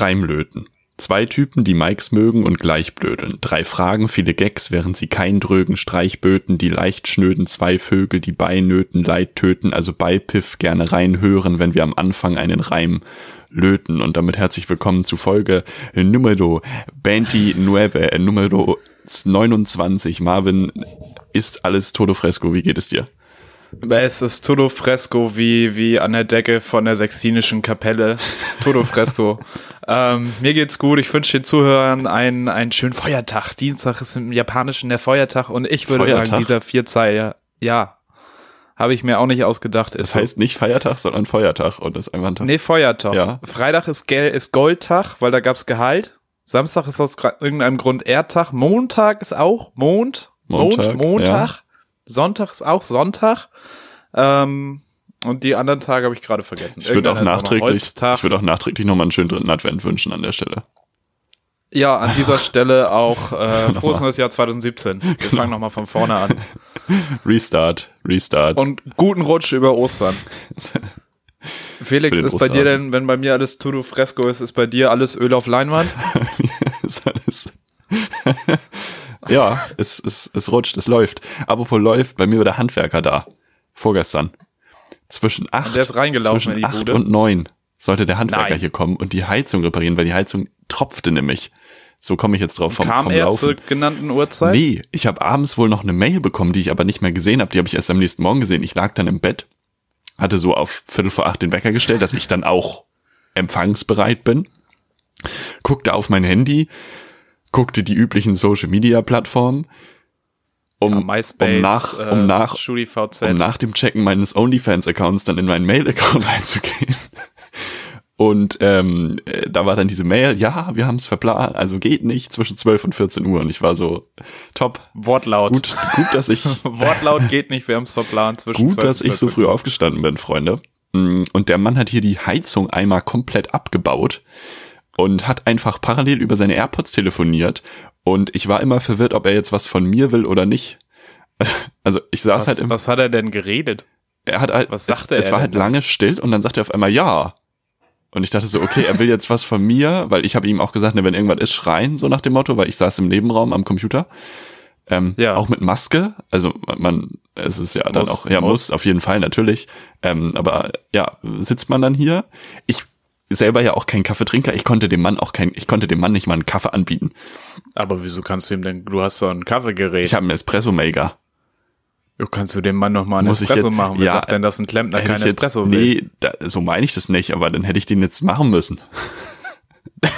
Reimlöten. Zwei Typen, die Mikes mögen und gleich blödeln. Drei Fragen, viele Gags, während sie kein drögen Streich böten, die leicht schnöden zwei Vögel, die beinöten, Leid töten, also bei Piff gerne reinhören, wenn wir am Anfang einen Reim löten. Und damit herzlich willkommen zu Folge Numero 29, äh, Numero 29. Marvin, ist alles Todo Fresco, wie geht es dir? Es ist Todo Fresco wie, wie an der Decke von der Sextinischen Kapelle. Todo Fresco. ähm, mir geht's gut. Ich wünsche den Zuhörern einen, einen schönen Feiertag. Dienstag ist im Japanischen der Feiertag und ich würde Feiertag? sagen, dieser Vierzeiler, ja, habe ich mir auch nicht ausgedacht. Das heißt nicht Feiertag, sondern Feiertag und ist ein Tag. Nee, Feiertag. Ja. Freitag ist, Gel ist Goldtag, weil da gab's Gehalt. Samstag ist aus irgendeinem Grund Erdtag. Montag ist auch Mond. Montag, Mond, Montag. Ja. Sonntag ist auch Sonntag. Ähm, und die anderen Tage habe ich gerade vergessen. Ich würde auch nachträglich, ich würde auch nachträglich nochmal einen schönen dritten Advent wünschen an der Stelle. Ja, an dieser Stelle auch äh, frohes neues Jahr 2017. Wir genau. fangen nochmal von vorne an. Restart, Restart. Und guten Rutsch über Ostern. Felix, ist bei dir denn, wenn bei mir alles Tudo Fresco ist, ist bei dir alles Öl auf Leinwand? ist alles ja, es, es, es rutscht, es läuft. Apropos läuft, bei mir war der Handwerker da. Vorgestern. Zwischen acht, und, der ist reingelaufen zwischen acht und neun sollte der Handwerker Nein. hier kommen und die Heizung reparieren, weil die Heizung tropfte nämlich. So komme ich jetzt drauf vom, Kam vom er Laufen. zur genannten Uhrzeit? Nee, ich habe abends wohl noch eine Mail bekommen, die ich aber nicht mehr gesehen habe. Die habe ich erst am nächsten Morgen gesehen. Ich lag dann im Bett, hatte so auf Viertel vor acht den Wecker gestellt, dass ich dann auch empfangsbereit bin. Guckte auf mein Handy, guckte die üblichen Social Media Plattformen, um, ja, MySpace, um nach, um äh, nach, um nach dem Checken meines OnlyFans Accounts dann in meinen Mail Account reinzugehen. Und ähm, äh, da war dann diese Mail, ja, wir haben es verplant, also geht nicht zwischen 12 und 14 Uhr. Und ich war so, top. Wortlaut. Gut, gut dass ich. Wortlaut geht nicht, wir haben es verplant zwischen Gut, 12 dass und 14 ich so früh aufgestanden bin, Freunde. Mm, und der Mann hat hier die Heizung einmal komplett abgebaut und hat einfach parallel über seine AirPods telefoniert und ich war immer verwirrt, ob er jetzt was von mir will oder nicht. Also ich saß was, halt im. Was hat er denn geredet? Er hat halt. Was sagte es, er? Es war halt lange still und dann sagte er auf einmal ja. Und ich dachte so, okay, er will jetzt was von mir, weil ich habe ihm auch gesagt, ne, wenn irgendwas ist, schreien, so nach dem Motto, weil ich saß im Nebenraum am Computer. Ähm, ja. Auch mit Maske. Also man, es ist ja dann auch, ja, muss. muss auf jeden Fall natürlich. Ähm, aber ja, sitzt man dann hier. Ich selber ja auch kein Kaffeetrinker. Ich konnte dem Mann auch kein, ich konnte dem Mann nicht mal einen Kaffee anbieten. Aber wieso kannst du ihm denn, du hast so ein Kaffeegerät. Ich habe einen Espresso-Maker. Du kannst du dem Mann noch mal einen Muss Espresso jetzt, machen? Wer ja, sagt denn, dass ein Klempner kein Espresso jetzt, will? Nee, da, so meine ich das nicht, aber dann hätte ich den jetzt machen müssen.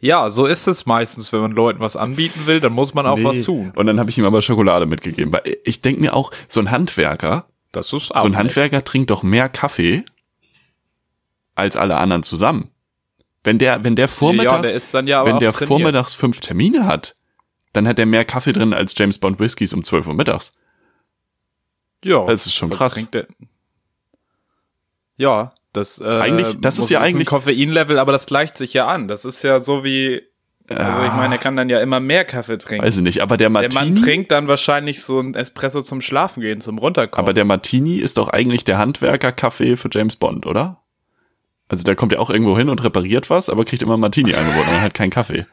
ja, so ist es meistens, wenn man Leuten was anbieten will, dann muss man auch nee. was tun. Und dann habe ich ihm aber Schokolade mitgegeben, weil ich denke mir auch, so ein Handwerker, das ist so ein Handwerker trinkt doch mehr Kaffee als alle anderen zusammen. Wenn der, wenn der vormittags, ja, der ja wenn der trainiert. vormittags fünf Termine hat, dann hat er mehr Kaffee drin als James Bond Whiskys um 12 Uhr mittags. Ja. Das ist schon krass. Ja, das, äh, eigentlich, das ist ja eigentlich Koffeinlevel, aber das gleicht sich ja an. Das ist ja so wie, also ich meine, er kann dann ja immer mehr Kaffee trinken. Weiß ich nicht, aber der Martini. Der Mann trinkt dann wahrscheinlich so ein Espresso zum Schlafen gehen, zum Runterkommen. Aber der Martini ist doch eigentlich der Handwerker-Kaffee für James Bond, oder? Also der kommt ja auch irgendwo hin und repariert was, aber kriegt immer Martini angeboten und halt keinen Kaffee.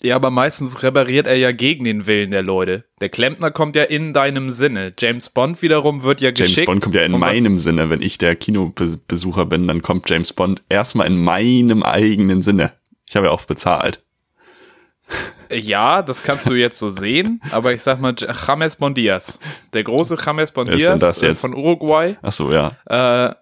Ja, aber meistens repariert er ja gegen den Willen der Leute. Der Klempner kommt ja in deinem Sinne. James Bond wiederum wird ja geschickt. James Bond kommt ja in meinem Sinne. Wenn ich der Kinobesucher bin, dann kommt James Bond erstmal in meinem eigenen Sinne. Ich habe ja auch bezahlt. Ja, das kannst du jetzt so sehen, aber ich sag mal, James Bondias, der große James Bondias äh, von Uruguay. Ach so, ja. Äh,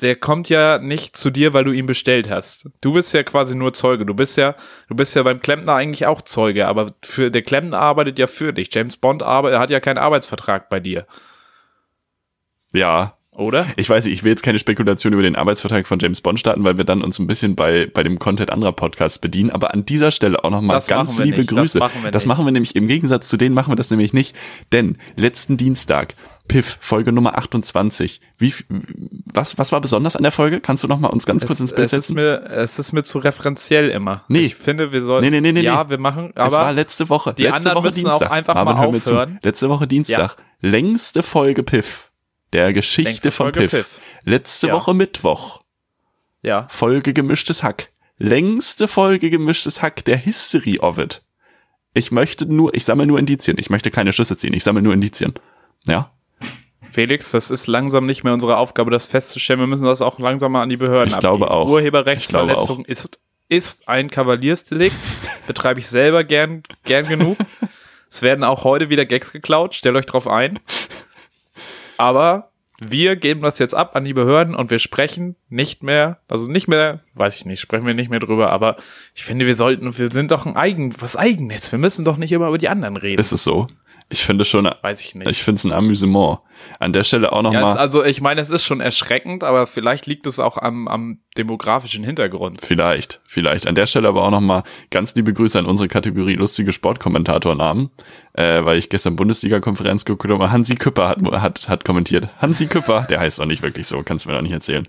der kommt ja nicht zu dir, weil du ihn bestellt hast. Du bist ja quasi nur Zeuge. Du bist ja, du bist ja beim Klempner eigentlich auch Zeuge, aber für der Klempner arbeitet ja für dich. James Bond arbeitet, er hat ja keinen Arbeitsvertrag bei dir. Ja, oder? Ich weiß nicht, ich will jetzt keine Spekulation über den Arbeitsvertrag von James Bond starten, weil wir dann uns ein bisschen bei, bei dem Content anderer Podcasts bedienen. Aber an dieser Stelle auch nochmal ganz liebe nicht. Grüße. Das, machen wir, das machen wir nämlich im Gegensatz zu denen machen wir das nämlich nicht. Denn letzten Dienstag, Piff, Folge Nummer 28. Wie, was, was war besonders an der Folge? Kannst du noch mal uns ganz es, kurz ins Bild setzen? Es ist, mir, es ist mir zu referenziell immer. Nee. Ich finde, wir sollten, nee, nee, nee, ja, wir machen, aber. Es war letzte Woche. Die letzte anderen Woche müssen Dienstag. auch einfach Marvin, mal aufhören. Letzte Woche Dienstag. Ja. Längste Folge Piff. Der Geschichte Längste von Piff. Piff. Letzte ja. Woche Mittwoch. Ja. Folge gemischtes Hack. längste Folge gemischtes Hack der History of it. Ich möchte nur, ich sammle nur Indizien. Ich möchte keine Schlüsse ziehen. Ich sammle nur Indizien. Ja. Felix, das ist langsam nicht mehr unsere Aufgabe, das festzustellen. Wir müssen das auch langsam mal an die Behörden Ich glaube abgeben. auch. Urheberrechtsverletzung ist, ist ein Kavaliersdelikt. Betreibe ich selber gern, gern genug. Es werden auch heute wieder Gags geklaut. Stellt euch drauf ein. Aber wir geben das jetzt ab an die Behörden und wir sprechen nicht mehr, also nicht mehr, weiß ich nicht, sprechen wir nicht mehr drüber, aber ich finde, wir sollten, wir sind doch ein Eigen, was Eigennetz. Wir müssen doch nicht immer über die anderen reden. Ist es so? Ich finde schon, weiß ich nicht. ich finde es ein Amüsement. An der Stelle auch Ja, es, nochmal, also ich meine, es ist schon erschreckend, aber vielleicht liegt es auch am, am demografischen Hintergrund. vielleicht, vielleicht. An der Stelle aber auch nochmal ganz liebe Grüße an unsere Kategorie lustige Sportkommentatornamen, äh, weil ich gestern Bundesliga-Konferenz geguckt habe. Hansi Küpper hat, hat, hat kommentiert. Hansi Küpper, der heißt doch nicht wirklich so, kannst du mir doch nicht erzählen.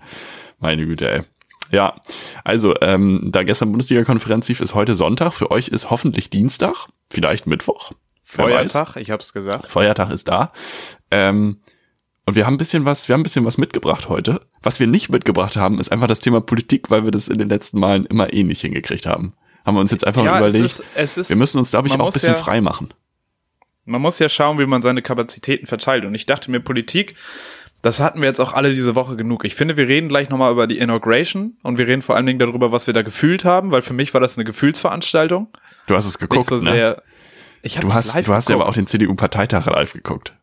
Meine Güte, ey. Ja, also, ähm, da gestern Bundesliga-Konferenz lief, ist heute Sonntag. Für euch ist hoffentlich Dienstag, vielleicht Mittwoch. Feiertag, ich hab's gesagt. Feiertag ist da. Ähm, und wir haben ein bisschen was, wir haben ein bisschen was mitgebracht heute. Was wir nicht mitgebracht haben, ist einfach das Thema Politik, weil wir das in den letzten Malen immer eh nicht hingekriegt haben. Haben wir uns jetzt einfach Ja, es überlegt, ist, es ist, wir müssen uns, glaube ich, auch ein bisschen ja- frei machen. man muss ja schauen, wie man seine Kapazitäten verteilt. Und ich dachte mir, Politik, das hatten wir jetzt auch alle diese Woche genug. Ich finde, wir reden gleich nochmal über die Inauguration und wir reden vor allen Dingen darüber, was wir da gefühlt haben, weil für mich war das eine Gefühlsveranstaltung. Du hast es geguckt, Nicht so ne? Ich Du hast, du hast ja aber auch den CDU-Parteitag live geguckt.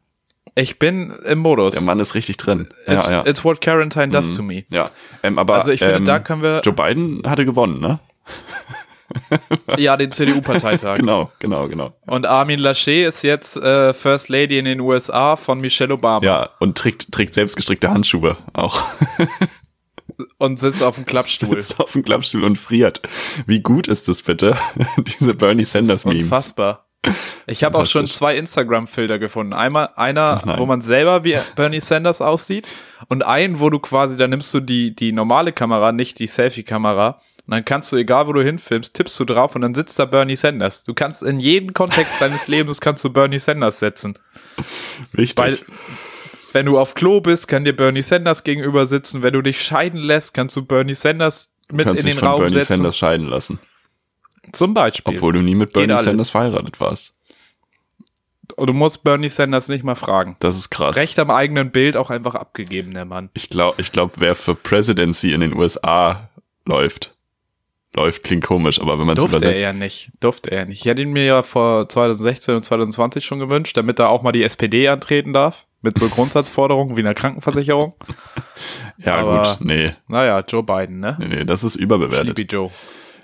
Ich bin im Modus. Der Mann ist richtig drin. it's, ja, ja. it's what Quarantine does to me. ja. Ähm, aber, Also ich finde, ähm, da können wir, Joe Biden hatte gewonnen, ne? ja, den CDU-Parteitag. Genau, genau, genau. Und Armin Laschet ist jetzt äh, First Lady in den USA von Michelle Obama Ja, und trägt, trägt selbstgestrickte Handschuhe auch. und sitzt auf dem Klappstuhl. Sitzt auf dem Klappstuhl und friert. Wie gut ist das bitte? Diese Bernie Sanders Memes. Unfassbar. Ich habe auch schon zwei Instagram-Filter gefunden. Einmal einer, wo man selber wie Bernie Sanders aussieht und einen, wo du quasi, da nimmst du die, die normale Kamera, nicht die Selfie-Kamera und dann kannst du, egal wo du hinfilmst, tippst du drauf und dann sitzt da Bernie Sanders. Du kannst in jeden Kontext deines Lebens kannst du Bernie Sanders setzen. Richtig. Weil, wenn du auf Klo bist, kann dir Bernie Sanders gegenüber sitzen. Wenn du dich scheiden lässt, kannst du Bernie Sanders mit kannst in dich den von Raum Bernie setzen. Sanders scheiden lassen. Zum Beispiel. Obwohl du nie mit Bernie. Sanders verheiratet warst. Und du musst Bernie Sanders nicht mal fragen. Das ist krass. Recht am eigenen Bild auch einfach abgegeben, der Mann. Ich glaube, ich glaub, wer für Presidency in den USA läuft, läuft klingt komisch, aber wenn man es Durfte er übersetzt. ja nicht. Durfte er nicht. Ich hätte ihn mir ja vor 2016 und 2020 schon gewünscht, damit er auch mal die SPD antreten darf. Mit so Grundsatzforderungen wie einer Krankenversicherung. Ja, aber- gut, nee, Naja, Joe Biden, ne? nee, nee, das ist überbewertet. Sleepy Joe.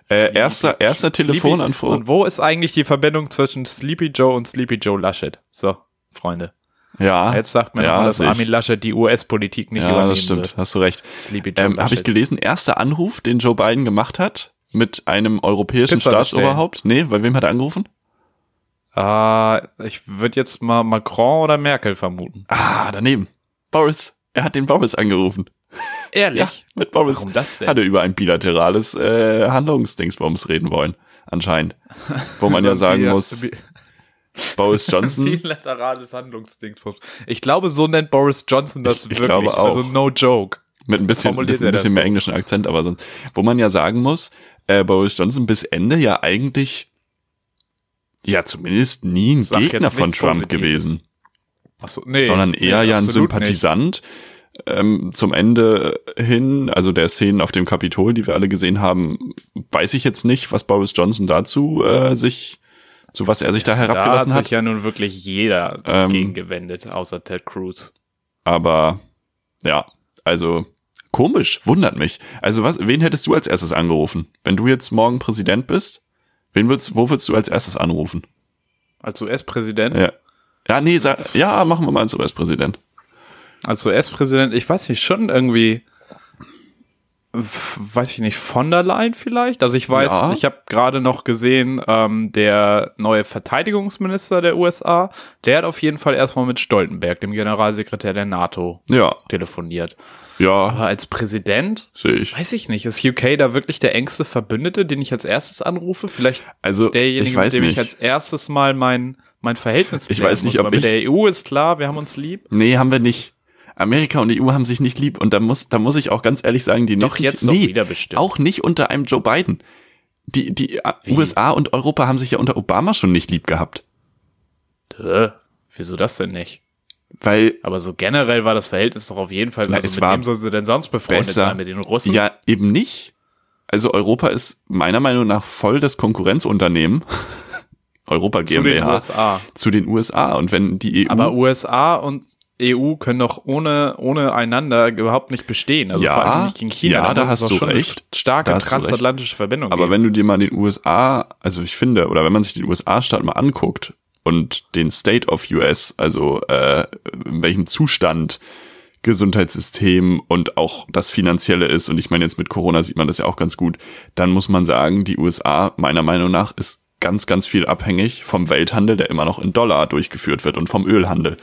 Äh, erster, erster Telefonanruf. Und wo ist eigentlich die Verbindung zwischen Sleepy Joe und Sleepy Joe Laschet? So, Freunde. Ja, Jetzt sagt man ja, immer, dass. Armin Laschet die US-Politik nicht ja, übernehmen das stimmt, wird. hast du recht. Sleepy Joe Ähm, Habe ich gelesen, erster Anruf, den Joe Biden gemacht hat mit einem europäischen Pizza Staatsoberhaupt. Nee, bei wem hat er angerufen? Ah, ich würde jetzt mal Macron oder Merkel vermuten. Ah, daneben. Boris. Er hat den Boris angerufen. Ehrlich? Ja, mit Boris. Warum das denn? Hat er über ein bilaterales äh, Handlungsdingsbums reden wollen. Anscheinend. Wo man ja sagen muss, Boris Johnson, Bilaterales Handlungsdingsbums. Ich glaube, so nennt Boris Johnson das Ich- ich wirklich. glaube auch. Also no joke. mit ein bisschen, bisschen, ein bisschen mehr so? englischen Akzent, aber sonst, wo man ja sagen muss, äh, Boris Johnson bis Ende ja eigentlich, ja, zumindest nie ein Sag Gegner von Trump gewesen. Achso, nee. sondern eher nee, ja ein Sympathisant. Ähm, zum Ende hin, also der Szenen auf dem Kapitol, die wir alle gesehen haben, weiß ich jetzt nicht, was Boris Johnson dazu äh, sich, zu was er sich da nicht. Da hat herabgelassen sich hat. ja nun wirklich jeder Ähm, gegen gewendet, außer Ted Cruz. Aber ja, also komisch, wundert mich. Also was, wen hättest du als erstes angerufen? Wenn du jetzt morgen Präsident bist, wen würdest, wo würdest du als erstes anrufen? Als US-Präsident? Ja. Ja, nee, sag, ja, machen wir mal als US-Präsident. Als US-Präsident, ich weiß nicht, schon irgendwie, weiß ich nicht, von der Leyen vielleicht? Also ich weiß, Ja. ich habe gerade noch gesehen, ähm, der neue Verteidigungsminister der USA, der hat auf jeden Fall erstmal mit Stoltenberg, dem Generalsekretär der NATO, Ja, telefoniert. ja, Aber als Präsident, sehe ich. weiß ich nicht, ist UK da wirklich der engste Verbündete, den ich als erstes anrufe? Vielleicht Also, derjenige, ich weiß mit dem nicht. ich als erstes mal mein, mein Verhältnis Ich weiß nicht, muss. ob Aber mit ich- der EU ist klar, wir haben uns lieb. Nee, haben wir nicht. Amerika und EU haben sich nicht lieb und da muss, da muss ich auch ganz ehrlich sagen, die Doch nächsten, jetzt doch wieder bestimmt. auch nicht unter einem Joe Biden. Die, die äh, USA und Europa haben sich ja unter Obama schon nicht lieb gehabt. Hä? Wieso das denn nicht? Weil, Aber so generell war das Verhältnis doch auf jeden Fall, Na, also es mit war wem sollen sie denn sonst befreundet besser. sein? Mit den Russen? ja, eben nicht. Also Europa ist meiner Meinung nach voll das Konkurrenzunternehmen. Europa zu den GmbH USA. zu den USA. Und wenn die EU Aber USA und EU können doch ohne, ohne einander überhaupt nicht bestehen. Also Ja, vor allem nicht gegen China. ja, da muss es hast du schon recht. eine starke Da recht. transatlantische Verbindung Aber geben. wenn du dir mal den USA, also ich finde, oder wenn man sich den USA-Staat mal anguckt und den State of US, also äh, in welchem Zustand Gesundheitssystem und auch das Finanzielle ist, und ich meine jetzt mit Corona sieht man das ja auch ganz gut, dann muss man sagen, die USA meiner Meinung nach ist ganz, ganz viel abhängig vom Welthandel, der immer noch in Dollar durchgeführt wird und vom Ölhandel.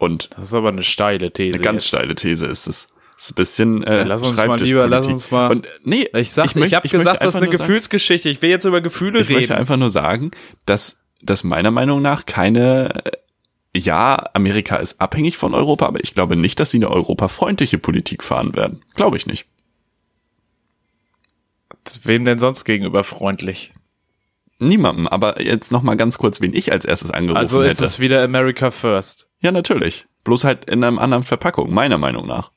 Und das ist aber eine steile These. eine ganz jetzt. steile These ist es. Ist ein bisschen äh, Dann lass uns mal lieber, lass uns mal- Und, nee, Ich sag, ich, möchte- habe möchte gesagt, das ist eine nur sagen- Gefühlsgeschichte. Ich will jetzt über Gefühle ich möchte reden. einfach nur sagen, dass, dass meiner Meinung nach keine, äh, ja, Amerika ist abhängig von Europa, aber ich glaube nicht, dass sie eine europafreundliche Politik fahren werden. Glaube ich nicht. Wem denn sonst gegenüber freundlich? Niemandem, aber jetzt noch mal ganz kurz, wen ich als erstes angerufen Also ist hätte. es wieder America First. Ja, natürlich. Bloß halt in einer anderen Verpackung, meiner Meinung nach.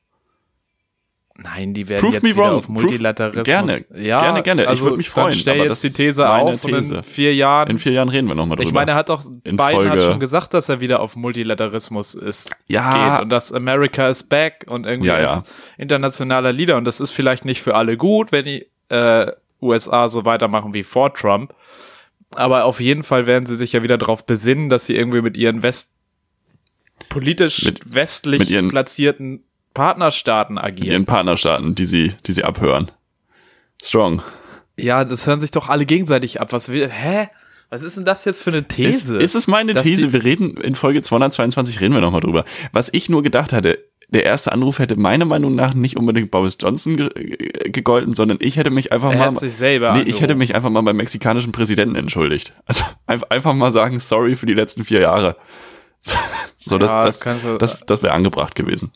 Nein, die werden Prove jetzt me wieder wrong. auf Multilateralismus. Gerne. ja, Gerne, gerne. Ich Also würd mich freuen, Dann stell aber jetzt die These auf These. in vier Jahren. In vier Jahren reden wir noch mal drüber. ich meine, er hat doch In Biden hat Folge- schon gesagt, dass er wieder auf Multilateralismus ist. Ja. Geht und dass America is back und irgendwie Ja, ja. als internationaler Leader und das ist vielleicht nicht für alle gut, wenn die äh, USA so weitermachen wie vor Trump. Aber auf jeden Fall werden sie sich ja wieder darauf besinnen, dass sie irgendwie mit ihren West politisch Mit- westlich mit ihren- platzierten Partnerstaaten mit agieren. ihren Partnerstaaten, die sie, die sie abhören. Strong. Ja, das hören sich doch alle gegenseitig ab. Was will, hä? Was ist denn das jetzt für eine Ist, These? ist es meine These? Wir reden in Folge 222 reden wir nochmal drüber. Was ich nur gedacht hatte, der erste Anruf hätte meiner Meinung nach nicht unbedingt Boris Johnson ge ge- gegolten, sondern ich hätte mich einfach Er mal hat sich selber Nee, ich hätte mich einfach mal beim mexikanischen Präsidenten entschuldigt. Also einfach, einfach mal sagen, sorry für die letzten vier Jahre. So, so Ja, das, du- das, das, das wäre angebracht gewesen.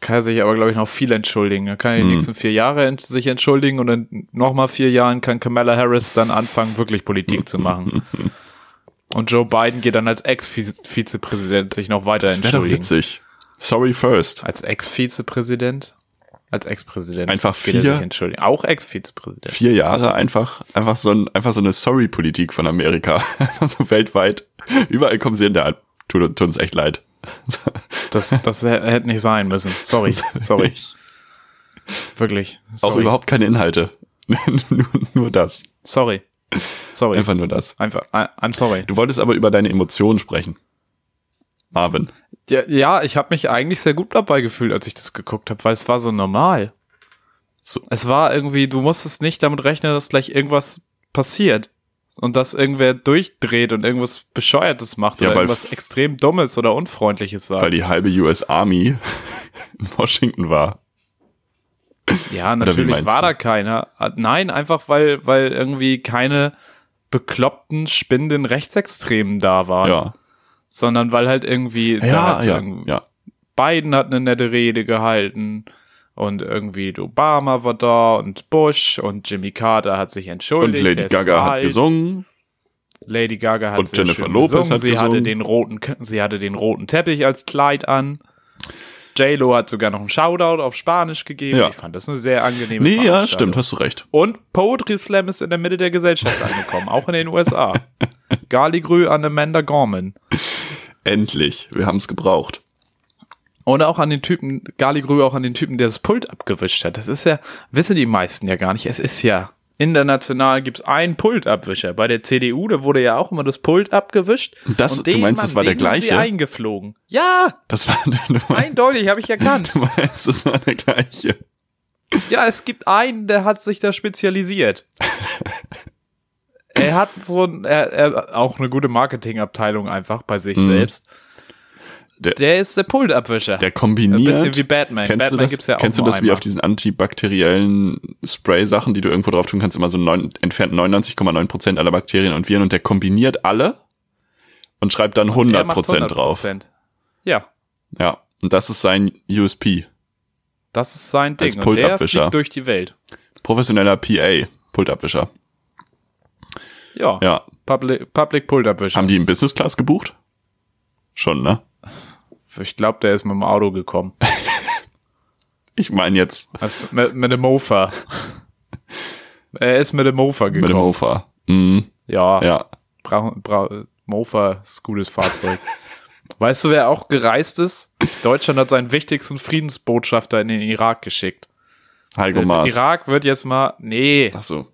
kann er sich aber, glaube ich, noch viel entschuldigen. Er kann die Hm. nächsten vier Jahre ent sich entschuldigen und in nochmal vier Jahren kann Kamala Harris dann anfangen, wirklich Politik zu machen. Und Joe Biden geht dann als Ex-Vizepräsident sich noch weiter Das wäre doch entschuldigen. witzig. Sorry first. Als Ex-Vizepräsident? Als Ex-Präsident. Einfach er vier- entschuldigen. Auch Ex-Vizepräsident. Vier Jahre einfach, einfach so ein, einfach so eine Sorry-Politik von Amerika. Einfach so weltweit. Überall kommen sie in der. Tut, tut uns echt leid. Das, das hä- hätte nicht sein müssen. Sorry. Sorry. Wirklich. Auch Sorry. überhaupt keine Inhalte. nur, nur das. Sorry. Sorry. Einfach nur das. Einfach. I'm sorry. Du wolltest aber über deine Emotionen sprechen. Marvin. Ja, ja ich habe mich eigentlich sehr gut dabei gefühlt, als ich das geguckt habe, weil es war so normal. So. Es war irgendwie, du musstest nicht damit rechnen, dass gleich irgendwas passiert. Und dass irgendwer durchdreht und irgendwas Bescheuertes macht Ja, oder weil irgendwas extrem Dummes oder Unfreundliches sagt. Weil die halbe US Army in Washington war. ja, natürlich war du? da keiner. Nein, einfach weil, weil irgendwie keine bekloppten, spinnenden Rechtsextremen da waren. Ja. Sondern weil halt irgendwie Ja, ja, irgendwie- ja. Biden hat eine nette Rede gehalten und irgendwie Obama war da und Bush und Jimmy Carter hat sich Und entschuldigt. Lady er ist Gaga hat gesungen. Lady Gaga hat und Jennifer Lopez gesungen. hat sie hatte gesungen. den roten, sie hatte den roten Teppich als Kleid an. J-Lo hat sogar noch einen Shoutout auf Spanisch gegeben. Ja. Ich fand das eine sehr angenehme Nee, ja, stimmt, hast du recht. Und Poetry Slam ist in der Mitte der Gesellschaft angekommen, auch in den USA. Garligrü an Amanda Gorman. Endlich. Wir haben es gebraucht. Und auch an den Typen, Garligrü auch an den Typen, der das Pult abgewischt hat. Das ist ja, wissen die meisten ja gar nicht. Es ist ja, international gibt's einen Pultabwischer. Bei der CDU, da wurde ja auch immer das Pult abgewischt. Das- und du meinst, das war der haben sie gleiche? eingeflogen. Ja, Das war, du meinst, eindeutig, habe ich erkannt. du meinst, das war der gleiche. Ja, es gibt einen, der hat sich da spezialisiert. er hat so ein, er, er, auch eine gute Marketingabteilung einfach bei sich Mhm. selbst. Der- Der ist der Pultabwischer. Der kombiniert. Ein bisschen wie Batman. Kennst Batman du das, ja auch kennst du das wie auf diesen antibakteriellen Spray-Sachen, die du irgendwo drauf tun kannst, immer so neun, entfernt 99,9% aller Bakterien und Viren und der kombiniert alle und schreibt dann 100%, Er macht drauf. 100%. Ja. Ja. Und das ist sein USP. Das ist sein Ding. Als Und der Pultabwischer. durch die Welt. Professioneller PA, Pultabwischer. Ja. Ja. Public, Public Pultabwischer. Haben die im Business Class gebucht? Schon, ne? Ich glaube, der ist mit dem Auto gekommen. Ich meine jetzt Also mit, mit dem Mofa. er ist mit dem Mofa mit dem gekommen. Mofa. Mhm. ja. Ja. Brauch, brauch, Mofa ist gutes Fahrzeug. weißt du, wer auch gereist ist? Deutschland hat seinen wichtigsten Friedensbotschafter in den Irak geschickt. Heiko Der Maas. Irak wird jetzt mal, nee, Ach so.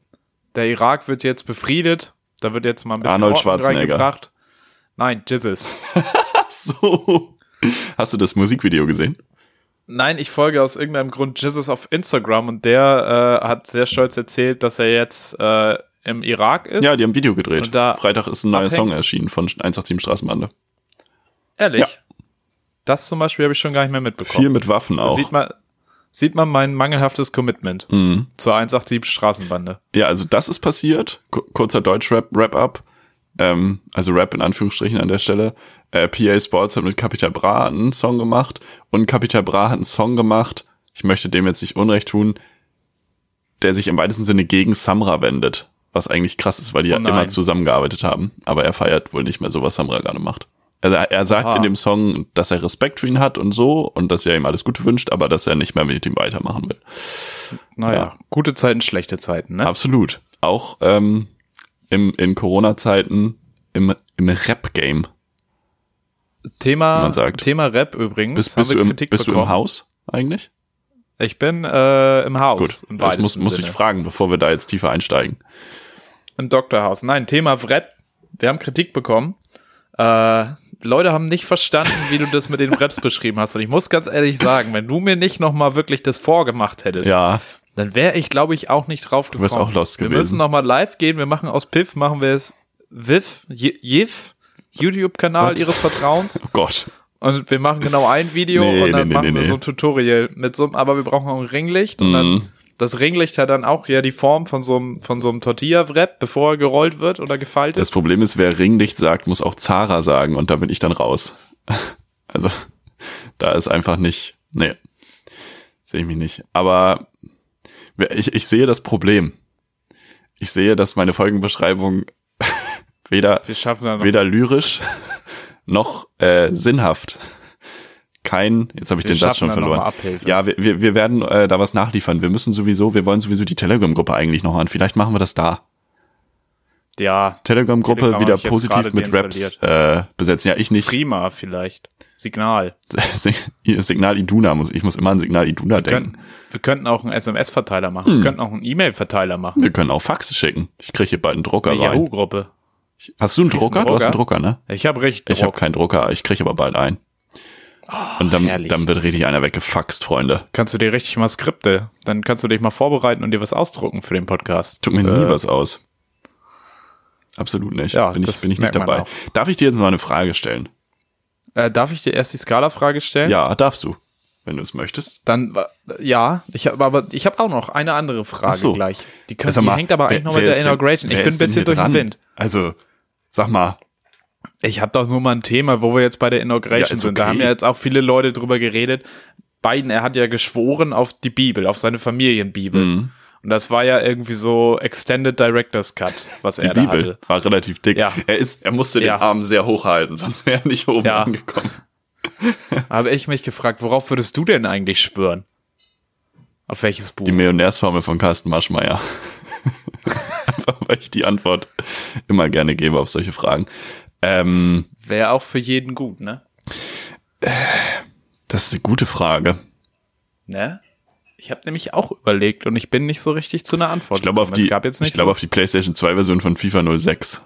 der Irak wird jetzt befriedet. Da wird jetzt mal ein bisschen Arnold Schwarzenegger. Nein, Jesus. So. Hast du das Musikvideo gesehen? Nein, ich folge aus irgendeinem Grund Jesus auf Instagram und der äh, hat sehr stolz erzählt, dass er jetzt äh, im Irak ist. Ja, die haben Video gedreht. Und da Freitag ist ein neuer Song erschienen von 187 Straßenbande. Ehrlich? Ja. Das zum Beispiel habe ich schon gar nicht mehr mitbekommen. Viel mit Waffen auch. Sieht man, sieht man mein mangelhaftes Commitment Mhm. zur 187 Straßenbande. Ja, also das ist passiert. Ku- Kurzer Deutsch-Rap-Wrap-Up. Ähm, also Rap in Anführungsstrichen an der Stelle. Äh, PA Sports hat mit Capital Bra einen Song gemacht und Capital Bra hat einen Song gemacht, ich möchte dem jetzt nicht Unrecht tun, der sich im weitesten Sinne gegen Samra wendet. Was eigentlich krass ist, weil die ja Oh nein. immer zusammengearbeitet haben. Aber er feiert wohl nicht mehr so, was Samra gerade macht. Also er, er sagt Aha. in dem Song, dass er Respekt für ihn hat und so und dass er ihm alles Gute wünscht, aber dass er nicht mehr mit ihm weitermachen will. Naja, Ja. gute Zeiten, schlechte Zeiten, ne? Absolut. Auch ähm, im, in Corona-Zeiten im, im Rap-Game. Thema. Thema Rap übrigens. Bist, bist, du im, Kritik bist du im. Haus eigentlich? Ich bin äh, im Haus. Gut, im das muss, muss ich fragen, bevor wir da jetzt tiefer einsteigen. Im Doktorhaus. Nein, Thema Rap. Wir haben Kritik bekommen. Äh, Leute haben nicht verstanden, wie du das mit den Raps beschrieben hast. Und ich muss ganz ehrlich sagen, wenn du mir nicht nochmal wirklich das vorgemacht hättest, Ja, dann wäre ich, glaube ich, auch nicht drauf gekommen. wärst auch lost Wir gewesen. müssen nochmal live gehen. Wir machen aus Piff, machen wir es Viv, Jiv, YouTube-Kanal ihres Vertrauens. oh Gott. Und wir machen genau ein Video Nee, und dann nee, machen nee, wir so ein Tutorial mit so einem, aber wir brauchen auch ein Ringlicht und dann Mhm. das Ringlicht hat dann auch ja die Form von so einem, von so einem Tortilla-Wrap, bevor er gerollt wird oder gefaltet. Das Problem ist, wer Ringdicht sagt, muss auch Zara sagen und da bin ich dann raus. Also, da ist einfach nicht, nee, sehe ich mich nicht. Aber ich, ich sehe das Problem. Ich sehe, dass meine Folgenbeschreibung weder weder lyrisch noch äh, sinnhaft. Kein, jetzt habe ich Wir den Satz schon verloren. Ja, wir, wir, wir werden äh, da was nachliefern. Wir müssen sowieso, wir wollen sowieso die Telegram-Gruppe eigentlich noch an. Vielleicht machen wir das da. Ja, Telegram-Gruppe Telegram wieder positiv mit Raps äh, besetzen. Ja, ich nicht. prima vielleicht. Signal. Signal Iduna muss, ich muss immer an Signal Iduna Wir denken. könnten, wir könnten auch einen SMS-Verteiler machen. Hm. Wir könnten auch einen E-Mail-Verteiler machen. Wir können auch Faxe schicken. Ich kriege hier bald einen Drucker Eine rein. Yahoo-Gruppe. Hast du einen Drucker? einen Du hast einen Drucker? Drucker, ne? Ich habe richtig Ich habe keinen Drucker, ich kriege aber bald einen. Und dann, herrlich. dann wird richtig einer weggefaxt, Freunde. Kannst du dir richtig mal Skripte, dann kannst du dich mal vorbereiten und dir was ausdrucken für den Podcast. Tut mir nie Äh, was aus. Absolut nicht. Ja, bin ich, bin ich nicht dabei. Darf ich dir jetzt mal eine Frage stellen? Äh, darf ich dir erst die Skala-Frage stellen? Ja, darfst du, wenn du es möchtest. Dann, ja, ich habe aber, ich habe auch noch eine andere Frage Ach so. gleich. Die, kann, Sag die mal, hängt aber wer- eigentlich noch mit der denn- Inauguration. Ich bin ein bisschen durch den dran? Wind. Also, sag mal, Ich habe doch nur mal ein Thema, wo wir jetzt bei der Ja, Inauguration ist sind. Da haben ja jetzt auch viele Leute drüber geredet. Biden, er hat ja geschworen auf die Bibel, auf seine Familienbibel. Mhm. Und das war ja irgendwie so Extended Director's Cut, was die er da Bibel hatte. war relativ dick. Ja. Er ist, er musste Ja. den Arm sehr hoch halten, sonst wäre er nicht oben Ja. angekommen. Habe ich mich gefragt, worauf würdest du denn eigentlich schwören? Auf welches Buch? Die Millionärsformel von Carsten Maschmeyer. Einfach, weil ich die Antwort immer gerne gebe auf solche Fragen. Ähm, Wäre auch für jeden gut, ne? das ist eine gute Frage. Ne? Ich habe nämlich auch überlegt und ich bin nicht so richtig zu einer Antwort Ich glaube auf die, ich glaube so, auf die PlayStation 2 Version von FIFA 06.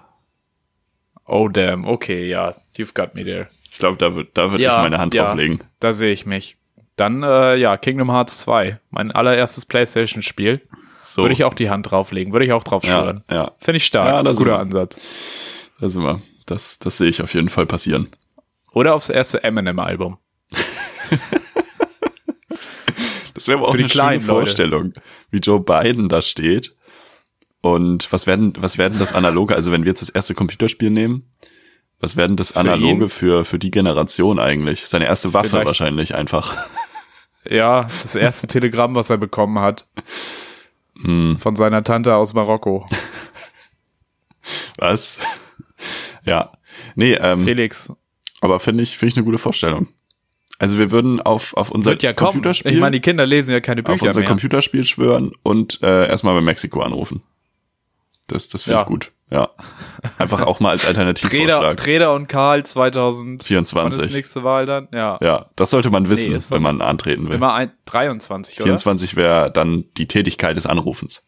Oh damn, okay, ja, you've got me there. Ich glaube, da wird, da würde Ja, ich meine Hand ja. drauflegen. Da sehe ich mich. Dann, äh, ja, Kingdom Hearts 2. Mein allererstes Playstation-Spiel. So. Würde ich auch die Hand drauflegen. Würde ich auch drauf ja, schwören. ja, Finde ich stark. Ja, da sind Guter. Ansatz. da sind wir. Das, das sehe ich auf jeden Fall passieren. Oder aufs erste Eminem-Album. Das wäre aber auch eine schöne Leute. Vorstellung, wie Joe Biden da steht. Und was werden, was werden das analoge, also wenn wir jetzt das erste Computerspiel nehmen, Was werden das Für Analoge ihn? für, für die Generation eigentlich? Seine erste Waffe Vielleicht- wahrscheinlich einfach. Ja, das erste Telegramm, was er bekommen hat. Hm. Von seiner Tante aus Marokko. Was? ja. Nee, ähm, Felix. aber finde ich, finde ich eine gute Vorstellung. Also wir würden auf, auf unser Wird ja kommen. Computerspiel, Ich meine, die Kinder lesen ja keine auf Bücher unser mehr. Computerspiel schwören und äh, erstmal bei Mexiko anrufen. Das, das finde Ja. ich gut. Ja. Einfach auch mal als Alternativvorschlag. Treder und Karl 2024. 24. Wann ist nächste Wahl dann? Ja. Ja, das sollte man wissen, Nee, wenn man antreten will. Immer ein, 23, oder? 24 wäre dann die Tätigkeit des Anrufens.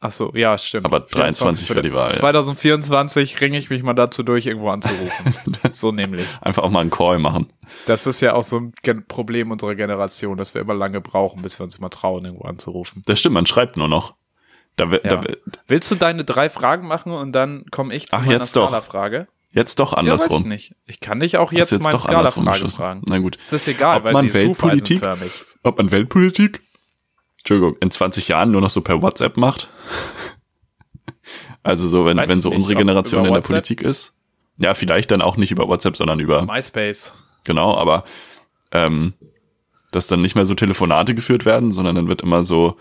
Ach so, ja, stimmt. Aber 23 für die Wahl, ja. 2024 ringe ich mich mal dazu durch, irgendwo anzurufen. so nämlich. Einfach auch mal einen Call machen. Das ist ja auch so ein Problem unserer Generation, dass wir immer lange brauchen, bis wir uns mal trauen, irgendwo anzurufen. Das stimmt, man schreibt nur noch. Da, Ja. da, Willst du deine drei Fragen machen und dann komme ich zu Ach, meiner jetzt doch. Skala-Frage? jetzt doch Ja, weiß ich andersrum. nicht. Ich kann dich auch jetzt, jetzt meine andersrum Skala-Frage fragen. Na gut. Es ist egal, Ob weil man sie ist Weltpolitik-. Ob man Weltpolitik, Entschuldigung, in 20 Jahren nur noch so per WhatsApp macht? Also so, wenn, Weiß wenn ich so nicht, unsere Generation in der WhatsApp? Politik ist. Ja, vielleicht dann auch nicht über WhatsApp, sondern über, MySpace. genau, aber ähm, dass dann nicht mehr so Telefonate geführt werden, sondern dann wird immer so,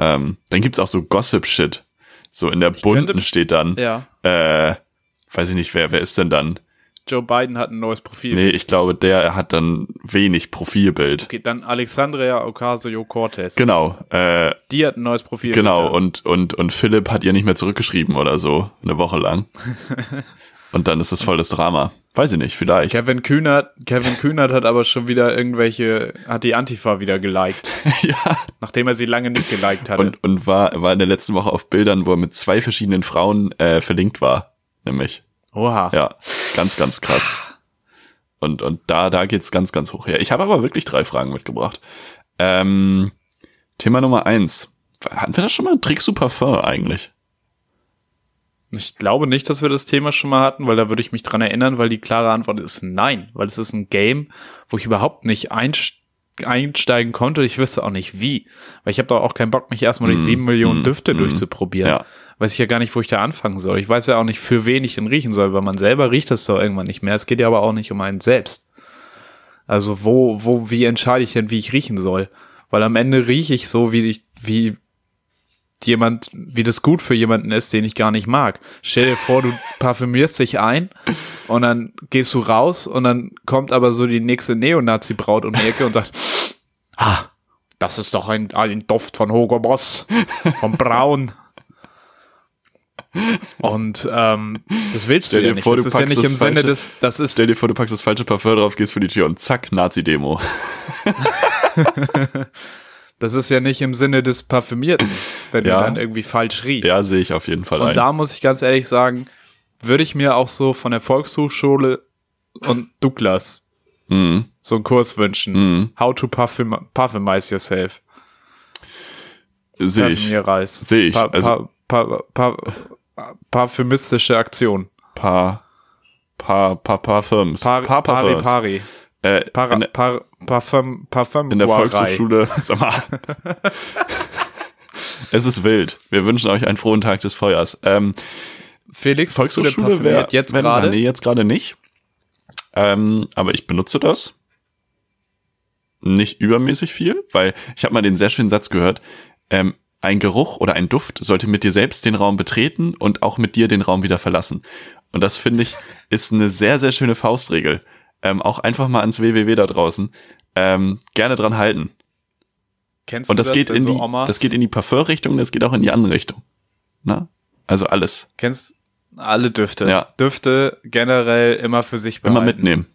ähm, dann gibt's auch so Gossip-Shit. So in der Bunten könnte- steht dann, Ja. äh, weiß ich nicht, wer, wer ist denn dann? Joe Biden hat ein neues Profil. Nee, ich glaube, der hat dann wenig Profilbild. Okay, dann Alexandria Ocasio-Cortez. Genau, äh, Die hat ein neues Profil. genau, und, und, und Philipp hat ihr nicht mehr zurückgeschrieben oder so, eine Woche lang. und dann ist das voll das Drama. Weiß ich nicht, vielleicht. Kevin Kühnert, Kevin Kühnert hat aber schon wieder irgendwelche, hat die Antifa wieder geliked, ja. nachdem er sie lange nicht geliked hatte. Und, und war, war in der letzten Woche auf Bildern, wo er mit zwei verschiedenen Frauen äh, verlinkt war. Nämlich. Oha. Ja, ganz, ganz krass. Und, und da, da geht's ganz, ganz hoch her. Ich habe aber wirklich drei Fragen mitgebracht. Ähm, Thema Nummer eins. Hatten wir das schon mal? Trickst du Parfum eigentlich? Ich glaube nicht, dass wir das Thema schon mal hatten, weil da würde ich mich dran erinnern, weil die klare Antwort ist nein, weil es ist ein Game, wo ich überhaupt nicht einst einsteigen konnte. Ich wüsste auch nicht wie, weil ich habe doch auch keinen Bock, mich erstmal durch sieben Millionen mm, Düfte mm. durchzuprobieren. Ja. Weiß ich ja gar nicht, wo ich da anfangen soll. Ich weiß ja auch nicht, für wen ich ihn riechen soll, weil man selber riecht das doch irgendwann nicht mehr. Es geht ja aber auch nicht um einen selbst. Also wo, wo, wie entscheide ich denn, wie ich riechen soll? Weil am Ende rieche ich so, wie ich, wie jemand, wie das gut für jemanden ist, den ich gar nicht mag. Stell dir vor, du parfümierst dich ein und dann gehst du raus und dann kommt aber so die nächste Neonazi-Braut um die Ecke und sagt, ah, das ist doch ein, ein Duft von Hugo Boss, von Braun. Und ähm, das willst Stell du ja dir nicht. vor, das ist ja nicht im Sinne des, das ist Stell dir vor, du packst das falsche Parfum drauf, gehst vor die Tür und zack, Nazi-Demo. Das ist ja nicht im Sinne des Parfümierten, wenn Ja. du dann irgendwie falsch riechst. Ja, sehe ich auf jeden Fall und ein. da muss ich ganz ehrlich sagen, würde ich mir auch so von der Volkshochschule und Douglas Mhm. so einen Kurs wünschen. Mhm. How to parfum parfümize yourself. Sehe ich. Sehe ich. Pa Also- pa pa parfümistische Aktion. Paar, paar, paar Parfums. Par paar pari Parfums. pari. Äh, Para in, der- par Parfum Parfum in der Volkshochschule, sag mal. es ist wild. Wir wünschen euch einen frohen Tag des Feuers. Ähm, Felix, Volkshochschule wäre jetzt gerade. Nee, jetzt gerade nicht. Ähm, aber ich benutze das. Nicht übermäßig viel, weil ich habe mal den sehr schönen Satz gehört. Ähm, ein Geruch oder ein Duft sollte mit dir selbst den Raum betreten und auch mit dir den Raum wieder verlassen. Und das finde ich ist eine sehr, sehr schöne Faustregel. Ähm, auch einfach mal ans WWW da draußen. Ähm, gerne dran halten. Kennst Und du das, geht in so die, Omas, das geht in die Parfum-Richtung, das geht auch in die andere Richtung. Na? Also alles. Kennst alle Düfte. Ja. Düfte generell immer für sich behalten. Immer mitnehmen.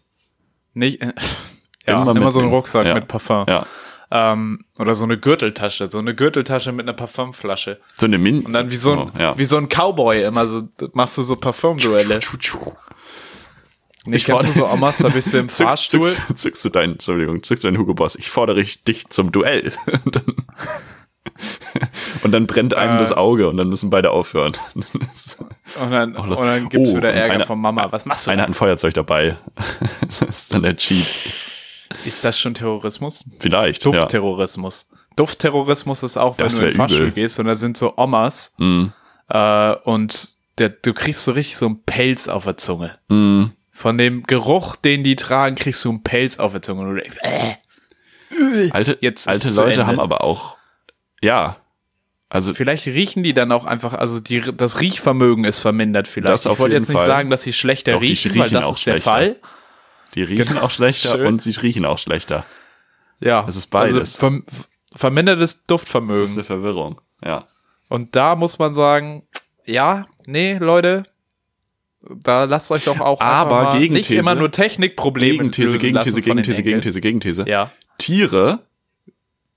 Nicht, ja, Immer immer, so einen mitnehmen. Rucksack Ja. mit Parfum. Ja. Ähm, oder so eine Gürteltasche, so eine Gürteltasche mit einer Parfumflasche. So eine Min Und dann wie so ein, oh, ja. wie so ein Cowboy immer so, machst du so Parfumduelle. Nee, Ich kennst du fordere- so Omas, da bist du im Zückst, Fahrstuhl. zückst, zückst du deinen, Entschuldigung, zückst du deinen Hugo Boss. Ich fordere dich zum Duell. Und dann, und dann brennt einem Äh. das Auge und dann müssen beide aufhören. Und dann, Oh, und dann gibt's oh, wieder Ärger einer- von Mama. Was machst du? Einer hat ein Feuerzeug dabei. Das ist dann der Cheat. Ist das schon Terrorismus? Vielleicht. Ja. Duftterrorismus. Duftterrorismus ist auch, wenn Das du in Fahrstuhl gehst und da sind so Omas Mm, äh, und der, du kriegst so richtig so einen Pelz auf der Zunge. Mm, Von dem Geruch, den die tragen, kriegst du einen Pelz auf der Zunge und du denkst, äh, alte Jetzt alte Leute haben aber auch, ja, also Vielleicht riechen die dann auch einfach, also die, das Riechvermögen ist vermindert vielleicht. Das auf ich wollte jetzt nicht Fall. sagen, dass sie schlechter Doch, die riechen, weil riechen das ist der schlechter. Fall. Die riechen Genau. auch schlechter Schön. und sie riechen auch schlechter. Ja. Es ist beides. Also verm vermindertes Das Duftvermögen. ist eine Verwirrung, ja. Und da muss man sagen, ja, nee, Leute, da lasst euch doch auch Aber mal nicht Gegenthese- immer nur Technikprobleme Gegenthese, lösen Gegenthese, Gegenthese. Gegenthese, Gegenthese. Ja. Tiere,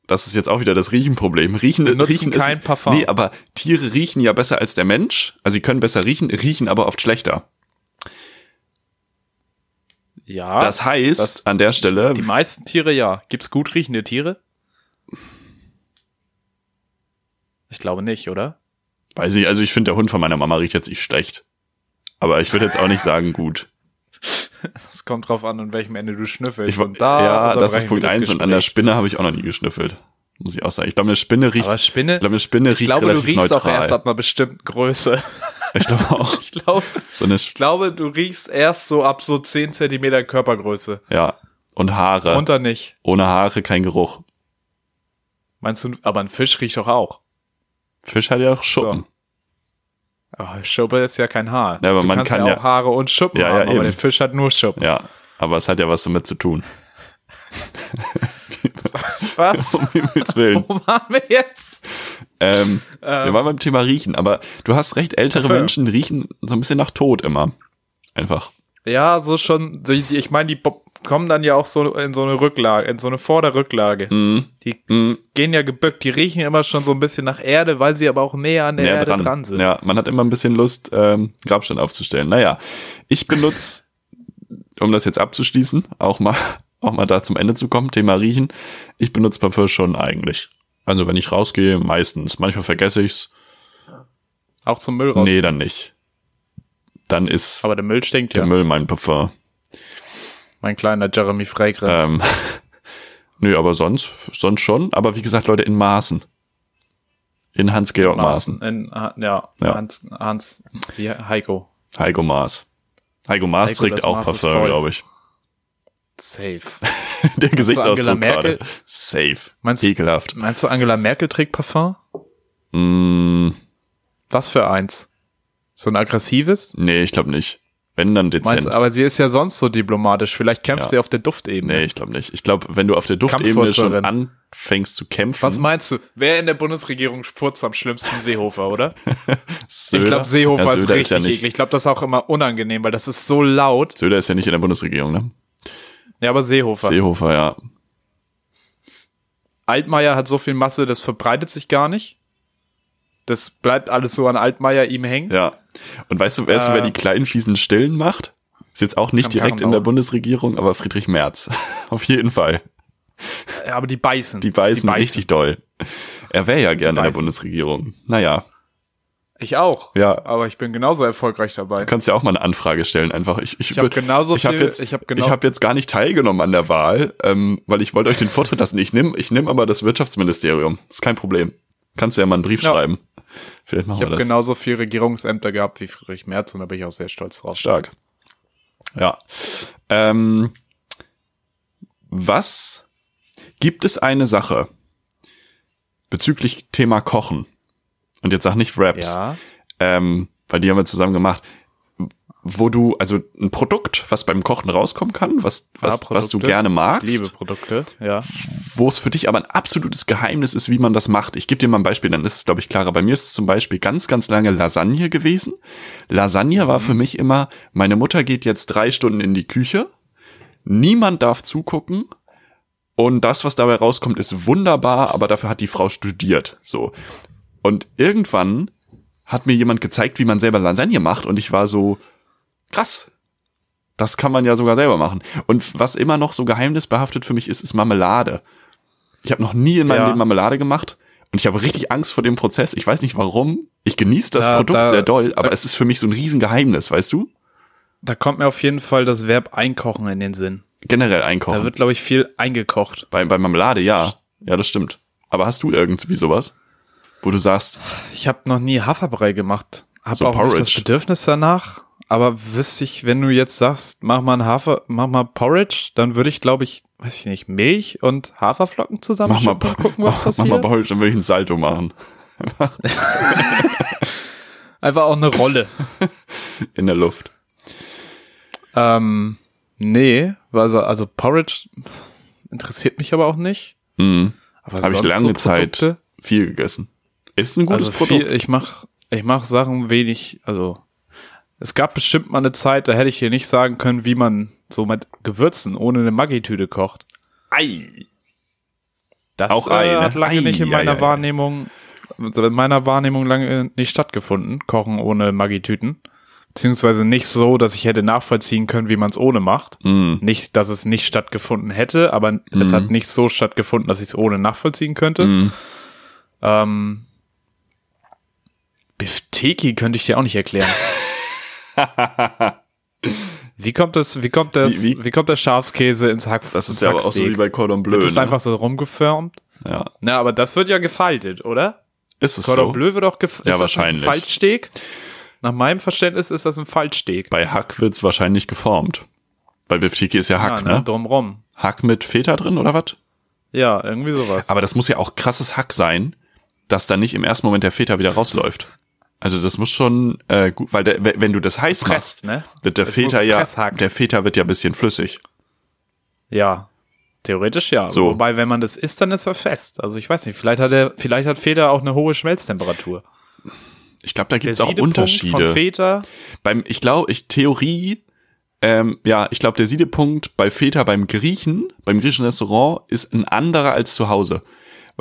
das ist jetzt auch wieder das Riechenproblem. Riechen, Benutzen riechen kein ist, Parfum. Nee, aber Tiere riechen ja besser als der Mensch. Also sie können besser riechen, riechen aber oft schlechter. Ja. Das heißt, das- an der Stelle, die meisten Tiere ja. Gibt's gut riechende Tiere? Ich glaube nicht, oder? weiß ich, also ich finde, der Hund von meiner Mama riecht jetzt nicht schlecht. Aber ich würde jetzt auch nicht sagen, gut. Es kommt drauf an, an welchem Ende du schnüffelst. Ich, und da ja, das ist Punkt wir eins und an der. Spinne habe ich auch noch nie geschnüffelt. Muss ich auch sagen. Ich glaube, eine Spinne riecht, Aber Spinne, ich glaube, eine Spinne riecht ich glaube, du riechst auch neutral. erst ab einer bestimmten Größe. Ich glaube auch. Ich glaube, So eine, ich glaube, du riechst erst so ab so 10 Zentimeter Körpergröße. ja. Und Haare. Drunter nicht. Ohne Haare kein Geruch. Meinst du, aber ein Fisch riecht doch auch. Fisch hat ja auch Schuppen. Oh, Schuppe ist ja kein Haar. Ja, aber du man kann ja ja- auch Haare und Schuppen Ja, ja, haben, aber eben. der Fisch hat nur Schuppen. Ja, aber es hat ja was damit zu tun. Was? Um Himmels Willen. Wo waren wir jetzt? ähm, wir waren beim Thema Riechen, aber du hast recht, ältere so. Menschen riechen so ein bisschen nach Tod immer. Einfach. Ja, so schon, ich meine, die kommen dann ja auch so in so eine Rücklage, in so eine Vorderrücklage. Mhm. Die Mhm. gehen ja gebückt, die riechen immer schon so ein bisschen nach Erde, weil sie aber auch näher an der Näher Erde dran. dran, sind. Ja, man hat immer ein bisschen Lust, ähm, Grabstein aufzustellen. Naja, ich benutze, um das jetzt abzuschließen, auch mal, auch mal da zum Ende zu kommen, Thema Riechen. Ich benutze Parfum schon eigentlich. Also wenn ich rausgehe, meistens. Manchmal vergesse ich's. Auch zum Müll raus. Nee, dann nicht. Dann ist Aber der Müll stinkt der ja. Müll mein Parfum. Mein kleiner Jeremy Fragrance. Ähm, nö, aber sonst, sonst schon. Aber wie gesagt, Leute, in Maßen. In Hans-Georg Maaßen. In, ah, ja, Ja. Hans, Hans, wie, Heiko. Heiko Maas. Heiko Maas Heiko, trägt auch Maß ist Parfum, glaube ich. Safe. Der Angela Gesichtsausdruck Merkel? gerade. Safe. Meinst du- Ekelhaft. Meinst du, Angela Merkel trägt Parfum? Mm, Was für eins? So ein aggressives? nee, ich glaube nicht. Wenn, dann dezent. Meinst, aber sie ist ja sonst so diplomatisch. Vielleicht kämpft Ja. sie auf der Duftebene. nee, ich glaube nicht. Ich glaube, wenn du auf der Duftebene schon anfängst zu kämpfen. Was meinst du? Wer in der Bundesregierung furzt am schlimmsten? Seehofer, oder? Ich glaube, Seehofer ja, ist richtig ja nicht, eklig. Ich glaube, das ist auch immer unangenehm, weil das ist so laut. Söder ist ja nicht in der Bundesregierung, ne? Ja, aber Seehofer. Seehofer, ja. Altmaier hat so viel Masse, das verbreitet sich gar nicht. Das bleibt alles so an Altmaier ihm hängen. Ja. Und weißt du, weißt du, wer Äh, die kleinen fiesen Stillen macht? Ist jetzt auch nicht direkt in der Bundesregierung, aber Friedrich Merz. Auf jeden Fall. Ja, aber die beißen. Die beißen, richtig doll. Er wäre ja gerne in der beißen. Bundesregierung. Naja, Ich auch. Ja. Aber ich bin genauso erfolgreich dabei. du kannst ja auch mal eine Anfrage stellen. Einfach, ich, ich, Ich habe genauso ich hab viel. jetzt, ich habe ich genau. habe jetzt gar nicht teilgenommen an der Wahl, ähm, weil ich wollte euch den Vortritt lassen. Ich nehme ich nehm aber das Wirtschaftsministerium. ist kein Problem. Kannst du ja mal einen Brief Ja. schreiben. Vielleicht machen ich habe genauso viel Regierungsämter gehabt wie Friedrich Merz und da bin ich auch sehr stolz drauf. Stark. Ja. Ähm, was gibt es eine Sache bezüglich Thema Kochen? Und jetzt sag nicht Wraps, Ja. ähm, weil die haben wir zusammen gemacht, wo du, also ein Produkt, was beim Kochen rauskommen kann, was, was, Ja, was du gerne magst, liebe Produkte. Ja. wo es für dich aber ein absolutes Geheimnis ist, wie man das macht. Ich gebe dir mal ein Beispiel, dann ist es, glaube ich, klarer. Bei mir ist es zum Beispiel ganz, ganz lange Lasagne gewesen. Lasagne war für mich immer, meine Mutter geht jetzt drei Stunden in die Küche, niemand darf zugucken und das, was dabei rauskommt, ist wunderbar, aber dafür hat die Frau studiert. So. Und irgendwann hat mir jemand gezeigt, wie man selber Lasagne macht und ich war so, krass. Das kann man ja sogar selber machen. Und was immer noch so geheimnisbehaftet für mich ist, ist Marmelade. Ich habe noch nie in meinem Ja. Leben Marmelade gemacht und ich habe richtig Angst vor dem Prozess. Ich weiß nicht warum. Ich genieße das Ja, Produkt da- sehr doll, aber da- es ist für mich so ein Riesengeheimnis, weißt du? Da kommt mir auf jeden Fall das Verb einkochen in den Sinn. Generell Da einkaufen. wird, glaube ich, viel eingekocht. bei, bei Marmelade, ja. Ja, das stimmt. Aber hast du irgendwie sowas, wo du sagst, Ich habe noch nie Haferbrei gemacht. Hab So auch nicht das Porridge. Bedürfnis danach. Aber wüsste ich, wenn du jetzt sagst, mach mal ein Hafer, mach mal Porridge, dann würde ich, glaube ich, weiß ich nicht, Milch und Haferflocken zusammen Mach mal, gucken, was mach, mach mal passiert. Porridge, dann würde ich ein Salto machen. Einfach auch eine Rolle. In der Luft. ähm, nee, also, also Porridge interessiert mich aber auch nicht. Mhm. Aber Habe ich lange so Zeit viel gegessen. Ist ein gutes also Produkt. viel, ich mach, ich mach Sachen wenig, also es gab bestimmt mal eine Zeit, da hätte ich hier nicht sagen können, wie man so mit Gewürzen ohne eine Maggi-Tüte kocht. Ei. Das Auch äh, Ei, ne? hat lange Ei, nicht in meiner ja, ja. Wahrnehmung, in meiner Wahrnehmung lange nicht stattgefunden, Kochen ohne Maggi-Tüten. Beziehungsweise nicht so, dass ich hätte nachvollziehen können, wie man es ohne macht. Mm. Nicht, dass es nicht stattgefunden hätte, aber es hat nicht so stattgefunden, dass ich es ohne nachvollziehen könnte. Mm. Ähm, Bifteki könnte ich dir auch nicht erklären. wie kommt das, wie kommt das, Wie- wie, wie? kommt der Schafskäse ins Hack? Das ist ja aber auch so wie bei Cordon Bleu. Wird das ne? einfach so rumgeförmt? ja. Na, aber das wird ja gefaltet, oder? Ist es Cordon so? Bleu wird auch gef Ja, wahrscheinlich. ein Faltsteak? Nach meinem Verständnis ist das ein Faltsteak. Bei Hack wird's wahrscheinlich geformt. Weil Biftiki ist ja Hack, ja, ne? Drumrum. Hack mit Feta drin oder was? Ja, irgendwie sowas. Aber das muss ja auch krasses Hack sein, dass da nicht im ersten Moment der Feta wieder rausläuft. Also das muss schon äh, gut, weil der, wenn du das heiß Gepresst, machst, ne? wird der Es Feta ja, der Feta wird ja ein bisschen flüssig. Ja. Theoretisch ja. So. Wobei, wenn man das isst, dann ist er fest. Also ich weiß nicht, vielleicht hat er, vielleicht hat Feta auch eine hohe Schmelztemperatur. Ich glaube, da Der gibt's auch Unterschiede. Von Feta, beim, ich glaube, ich Theorie, ähm, ja, ich glaube, der Siedepunkt bei Feta beim Griechen, beim griechischen Restaurant, ist ein anderer als zu Hause.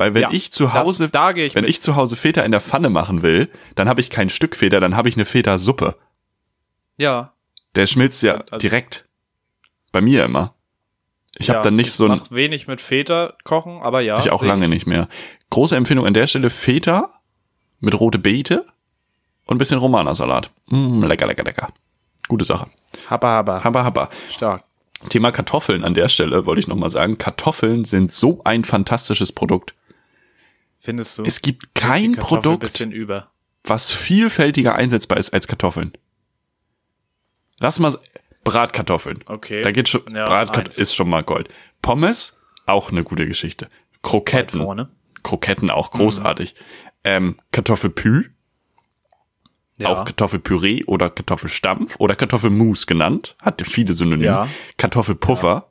Weil wenn Ja, ich zu das- Hause, da gehe ich wenn mit. ich zu Hause Feta in der Pfanne machen will, dann habe ich kein Stück Feta, dann habe ich eine Feta-Suppe. ja. Der schmilzt ja Also- direkt. Bei mir immer. Ich ja, habe dann nicht so ein, Mach wenig mit Feta kochen, aber ja. ich auch lange nicht mehr. Große Empfehlung an der Stelle Feta mit rote Beete und ein bisschen Romana-Salat. Mm, lecker, lecker, lecker. Gute Sache. Habba, habba. Habba, habba. Stark. Thema Kartoffeln an der Stelle wollte ich nochmal sagen. Kartoffeln sind so ein fantastisches Produkt. Findest du? Es gibt kein Produkt, was vielfältiger einsetzbar ist als Kartoffeln. Lass mal Bratkartoffeln. Okay. Da geht schon, Ja, Bratkartoffeln ist schon mal Gold. Pommes, auch eine gute Geschichte. Kroketten. vorne. Kroketten auch großartig. Ähm, Kartoffelpü, Ja. auch Kartoffelpüree oder Kartoffelstampf oder Kartoffelmus genannt. Hat viele Synonyme. Ja. Kartoffelpuffer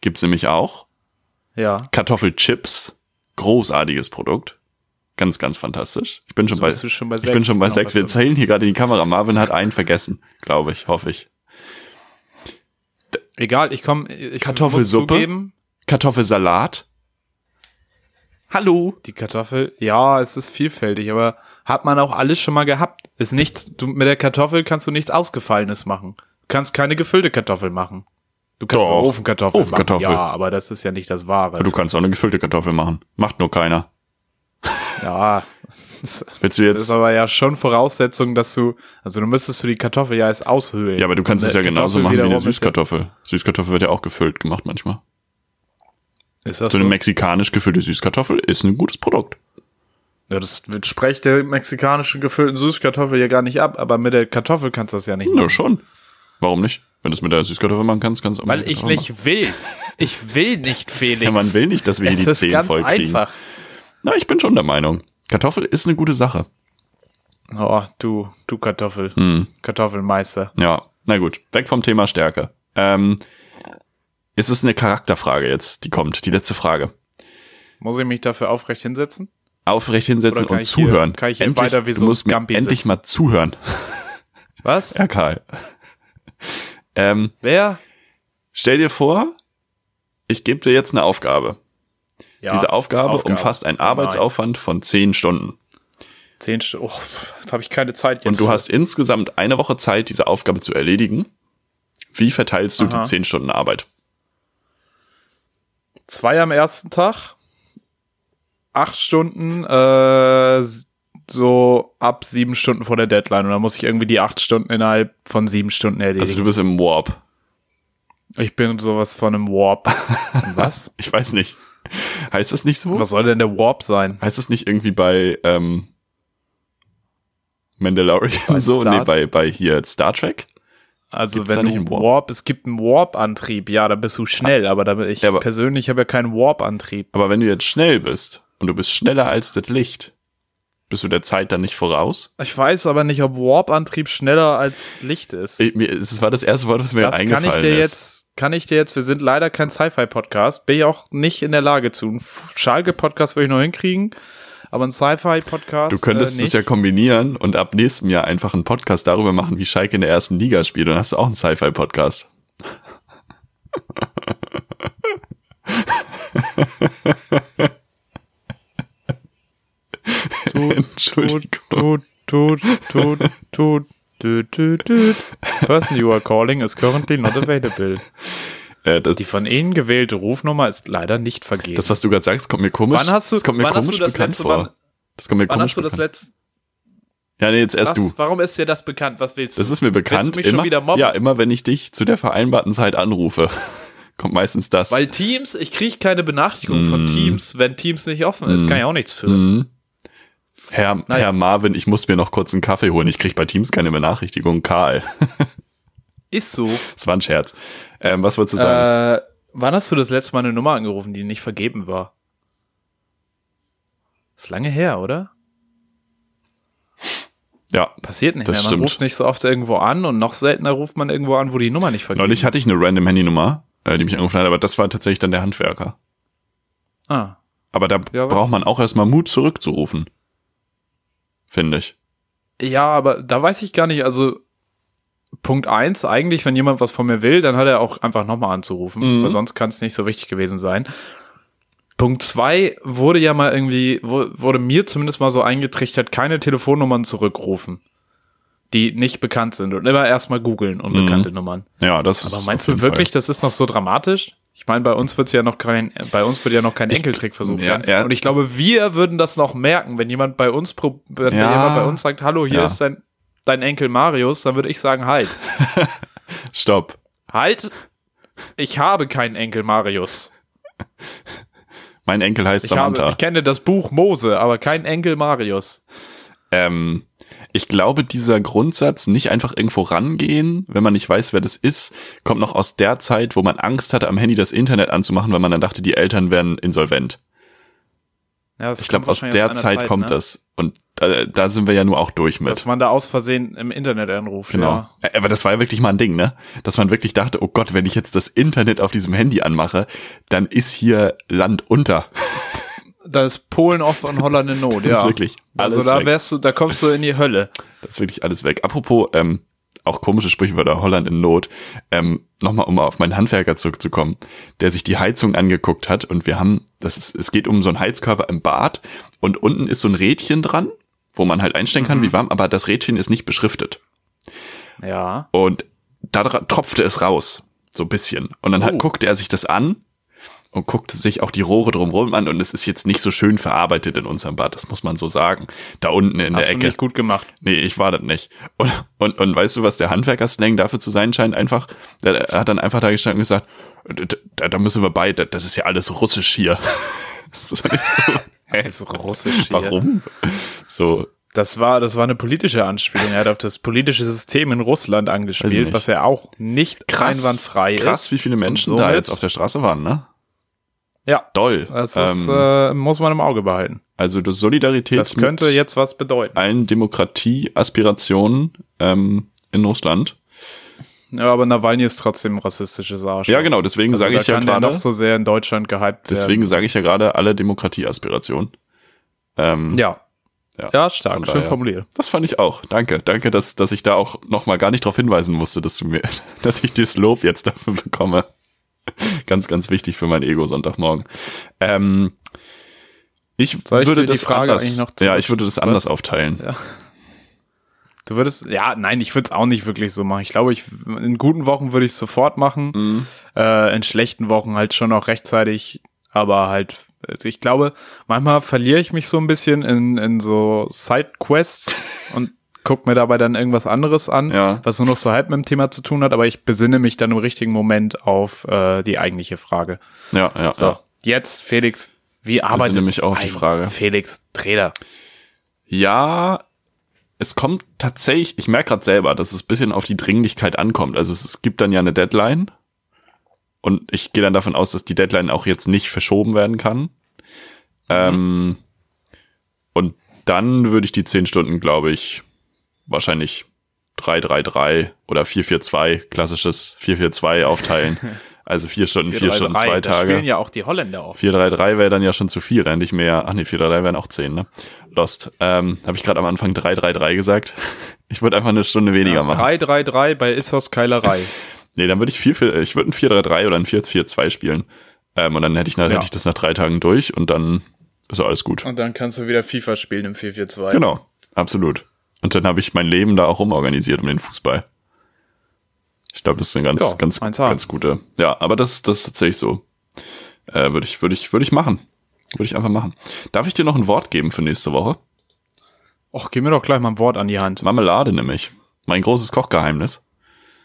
gibt's nämlich auch. ja. Kartoffelchips, großartiges Produkt. Ganz, ganz fantastisch. Ich bin schon So bei, schon bei ich sechs, bin schon bei genau, sechs. Wir zählen hier gerade die Kamera. Marvin hat einen vergessen, glaube ich, hoffe ich. Egal, ich komme. Ich Kartoffelsuppe? Kartoffelsalat. Hallo. Die Kartoffel, ja, es ist vielfältig, aber hat man auch alles schon mal gehabt. Ist nichts, du, mit der Kartoffel kannst du nichts Ausgefallenes machen. Du kannst keine gefüllte Kartoffel machen. Du kannst Doch. eine Ofenkartoffel, machen. Ja, aber das ist ja nicht das Wahre. Du kannst auch eine gefüllte Kartoffel machen. Macht nur keiner. ja, das Willst du ist jetzt? aber ja schon Voraussetzung, dass du, also du müsstest du die Kartoffel ja erst aushöhlen. Ja, aber du kannst es ja genauso machen wie eine ist Süßkartoffel. Süßkartoffel wird ja auch gefüllt gemacht manchmal. Ist das So so? eine mexikanisch gefüllte Süßkartoffel ist ein gutes Produkt. ja, das sprecht der mexikanischen gefüllten Süßkartoffel ja gar nicht ab, aber mit der Kartoffel kannst du das ja nicht machen. Ja, schon. Warum nicht? Wenn du es mit der Süßkartoffel machen kannst, kannst du auch Weil ich nicht will. Ich will nicht, Felix. Ja, man will nicht, dass wir hier es die Zehen voll kriegen. einfach. Na, ich bin schon der Meinung. Kartoffel ist eine gute Sache. Oh, du, du Kartoffel. Hm. Kartoffelmeister. Ja, na gut. Weg vom Thema Stärke. Ähm, es ist eine Charakterfrage jetzt, die kommt. Die letzte Frage. Muss ich mich dafür aufrecht hinsetzen? Aufrecht hinsetzen und ich hier- zuhören. kann ich endlich, weiter wie so du ein musst mir endlich mal zuhören. Was? Ja, Karl. Ähm, Wer? stell dir vor, ich gebe dir jetzt eine Aufgabe. Ja, Diese Aufgabe, Aufgabe. umfasst einen Oh nein. Arbeitsaufwand von 10 Stunden. Zehn Stunden. Oh, da habe ich keine Zeit jetzt. Und du für. hast insgesamt eine Woche Zeit, diese Aufgabe zu erledigen. Wie verteilst du Aha. die 10 Stunden Arbeit? zwei am ersten Tag. Acht Stunden, äh, so ab sieben Stunden vor der Deadline. Und dann muss ich irgendwie die acht Stunden innerhalb von sieben Stunden erledigen. Also du bist im Warp. ich bin sowas von einem Warp. Was? Ich weiß nicht. Heißt das nicht so? Was soll denn der Warp sein? Heißt das nicht irgendwie bei, ähm, Mandalorian Bei so, Star- nee, bei, bei hier Star Trek. Also Gibt's wenn nicht du einen Warp? Warp? es gibt einen Warp-Antrieb, ja, da bist du schnell, aber da, ich Ja, aber- persönlich habe ja keinen Warp-Antrieb. Aber wenn du jetzt schnell bist und du bist schneller als das Licht, bist du der Zeit dann nicht voraus? Ich weiß aber nicht, ob Warp-Antrieb schneller als Licht ist. Ich, mir, es war das erste Wort, was mir das kann eingefallen ich dir ist. jetzt, kann ich dir jetzt, wir sind leider kein Sci-Fi-Podcast, bin ich auch nicht in der Lage zu. Ein Schalke-Podcast würde ich noch hinkriegen, aber ein Sci-Fi-Podcast Du könntest äh, es ja kombinieren und ab nächstem Jahr einfach einen Podcast darüber machen, wie Schalke in der ersten Liga spielt. Dann hast du auch einen Sci-Fi-Podcast. Entschuldigung. Tut, tut, tut, tut, tut, tut. Person you are calling is currently not available. Äh, Die von Ihnen gewählte Rufnummer ist leider nicht vergeben. das, was du gerade sagst, kommt mir komisch. Wann hast du- das kommt mir wann hast komisch du das bekannt letzte vor. Mal- das kommt mir Wann komisch hast du das letzte? Ja, nee, jetzt erst Was, du. warum ist dir das bekannt? Was willst du? Das ist mir bekannt. Immer? Ja, immer wenn ich dich zu der vereinbarten Zeit anrufe, kommt meistens das. Weil Teams, ich kriege keine Benachrichtigung von Mm. Teams, wenn Teams nicht offen ist. Mm. Kann ich auch nichts für. Mhm. Herr, Naja. Herr Marvin, ich muss mir noch kurz einen Kaffee holen. Ich krieg bei Teams keine Benachrichtigung. Karl. Ist so. Das war ein Scherz. Ähm, was wolltest du sagen? Äh, wann hast du das letzte Mal eine Nummer angerufen, die nicht vergeben war? Ist lange her, oder? ja, Passiert nicht Das mehr. Man stimmt. ruft nicht so oft irgendwo an und noch seltener ruft man irgendwo an, wo die Nummer nicht vergeben neulich hatte ich eine random Handynummer, äh, die mich angerufen hat, aber das war tatsächlich dann der Handwerker. Ah. Aber da Ja, braucht man auch erstmal Mut zurückzurufen. Finde ich. Ja, aber da weiß ich gar nicht, also Punkt eins, eigentlich, wenn jemand was von mir will, dann hat er auch einfach nochmal anzurufen, Mhm. weil sonst kann es nicht so wichtig gewesen sein. Punkt zwei wurde ja mal irgendwie, wurde mir zumindest mal so eingetrichtert, keine Telefonnummern zurückrufen, die nicht bekannt sind und immer erstmal googeln, unbekannte Nummern. Ja, das Aber ist. meinst auf du wirklich, das ist noch so dramatisch? Ich meine, bei uns wird's ja noch kein, bei uns wird ja noch kein Enkeltrick versucht ja, werden. ja. Und ich glaube, wir würden das noch merken, wenn jemand bei uns, wenn Ja. jemand bei uns sagt, hallo, hier ist dein, dein Enkel Marius, dann würde ich sagen, halt. Stopp. halt, ich habe keinen Enkel Marius. Mein Enkel heißt Ich habe, ich kenne das Buch Mose, aber kein Enkel Marius. ähm, ich glaube, dieser Grundsatz, nicht einfach irgendwo rangehen, wenn man nicht weiß, wer das ist, kommt noch aus der Zeit, wo man Angst hatte, am Handy das Internet anzumachen, weil man dann dachte, die Eltern wären insolvent. Ja, Ich glaube, aus der einer Zeit, kommt ne? das. Und da, da sind wir ja nur auch durch mit. Dass man da aus Versehen im Internet anruft. Genau. Ja. Ä- Aber das war ja wirklich mal ein Ding, ne? Dass man wirklich dachte, oh Gott, wenn ich jetzt das Internet auf diesem Handy anmache, dann ist hier Land unter. Da ist Polen off und Holland in Not, Das ist ja. wirklich alles also da weg. wärst du, da kommst du in die Hölle. Das ist wirklich alles weg. Apropos, ähm, auch komische Sprichwörter, Holland in Not. Ähm, Nochmal, um auf meinen Handwerker zurückzukommen, der sich die Heizung angeguckt hat und wir haben, das ist, es geht um so einen Heizkörper im Bad und unten ist so ein Rädchen dran, wo man halt einstellen kann, wie warm, aber das Rädchen ist nicht beschriftet. Ja. Und da tropfte es raus, so ein bisschen. Und dann hat, Oh. guckte er sich das an und guckte sich auch die Rohre drumherum an und es ist jetzt nicht so schön verarbeitet in unserem Bad, das muss man so sagen. Da unten in Hast der du Ecke. nicht gut gemacht. Nee, ich war das nicht. Und, und, und weißt du, was der Handwerkerslang dafür zu sein scheint? Einfach, der, er hat dann einfach da gestanden und gesagt, "D- da, da müssen wir bei, das, ist ja alles russisch hier. Das nicht so, hä, ist russisch hier. warum? So, Das war, das war eine politische Anspielung. Er hat auf das politische System in Russland angespielt, was ja auch nicht einwandfrei krass, ist. wie viele Menschen da jetzt auf der Straße waren, ne? Ja, Doll. das Ähm, ist, äh, muss man im Auge behalten. also das Solidarität Das könnte mit jetzt was bedeuten. allen Demokratie-Aspirationen ähm, in Russland. Ja, aber Nawalny ist trotzdem ein rassistisches Arsch. Ja, genau, deswegen also sage ich ja gerade, noch so sehr in Deutschland gehypt deswegen sage ich ja gerade alle Demokratie-Aspirationen. Ähm. Ja. Ja, Ja, stark, schön formuliert. Das fand ich auch. Danke. Danke, dass, dass ich da auch noch mal gar nicht darauf hinweisen musste, dass du mir, dass ich das Lob jetzt dafür bekomme. ganz, ganz wichtig für mein Ego Sonntagmorgen. Ähm, ich Soll ich würde dir die das Frage anders, noch ja, ich würde das anders aufteilen. Ja. Du würdest, ja, nein, ich würde es auch nicht wirklich so machen. Ich glaube, ich, in guten Wochen würde ich es sofort machen. Mhm. Äh, in schlechten Wochen halt schon auch rechtzeitig. Aber halt, also ich glaube, manchmal verliere ich mich so ein bisschen in, in so Sidequests und guck mir dabei dann irgendwas anderes an, Ja. was nur noch so halb mit dem Thema zu tun hat. Aber ich besinne mich dann im richtigen Moment auf äh, die eigentliche Frage. Ja, ja, So, ja. jetzt, Felix, wie arbeitet mich auch auf die ein Frage. Felix Treder? Ja, es kommt tatsächlich, ich merke gerade selber, dass es bisschen auf die Dringlichkeit ankommt. Also es, es gibt dann ja eine Deadline und ich gehe dann davon aus, dass die Deadline auch jetzt nicht verschoben werden kann. Ähm, und dann würde ich die 10 Stunden, glaube ich, wahrscheinlich 3-3-3 oder 4-4-2, klassisches 4-4-2 aufteilen. Also vier Stunden, vier Stunden, zwei Da Tage. spielen ja auch die Holländer auf. 4-3-3 wäre dann ja schon zu viel, dann hätte ich mehr, ach nee, 4-3-3 wären auch 10, ne? Lost. Ähm, Habe ich gerade am Anfang 3-3-3 gesagt. Ich würde einfach eine Stunde weniger machen. 3-3-3 bei Issos Keilerei. Nee, dann würde ich viel, viel, ich würde ein 4-3-3 oder ein 4-4-2 spielen. Ähm, und dann hätte ich, nach, Ja. hätte ich das nach drei Tagen durch und dann ist alles gut. Und dann kannst du wieder FIFA spielen im 4-4-2. Genau, absolut. Und dann habe ich mein Leben da auch rumorganisiert um den Fußball. Ich glaube, das ist eine ganz, Ja, ganz, 1A. ganz gute. Ja, aber das, das ist tatsächlich so. Äh, würde ich, würde ich, würde ich machen. Würde ich einfach machen. Darf ich dir noch ein Wort geben für nächste Woche? Och, gib mir doch gleich mal ein Wort an die Hand. Marmelade nämlich. Mein großes Kochgeheimnis.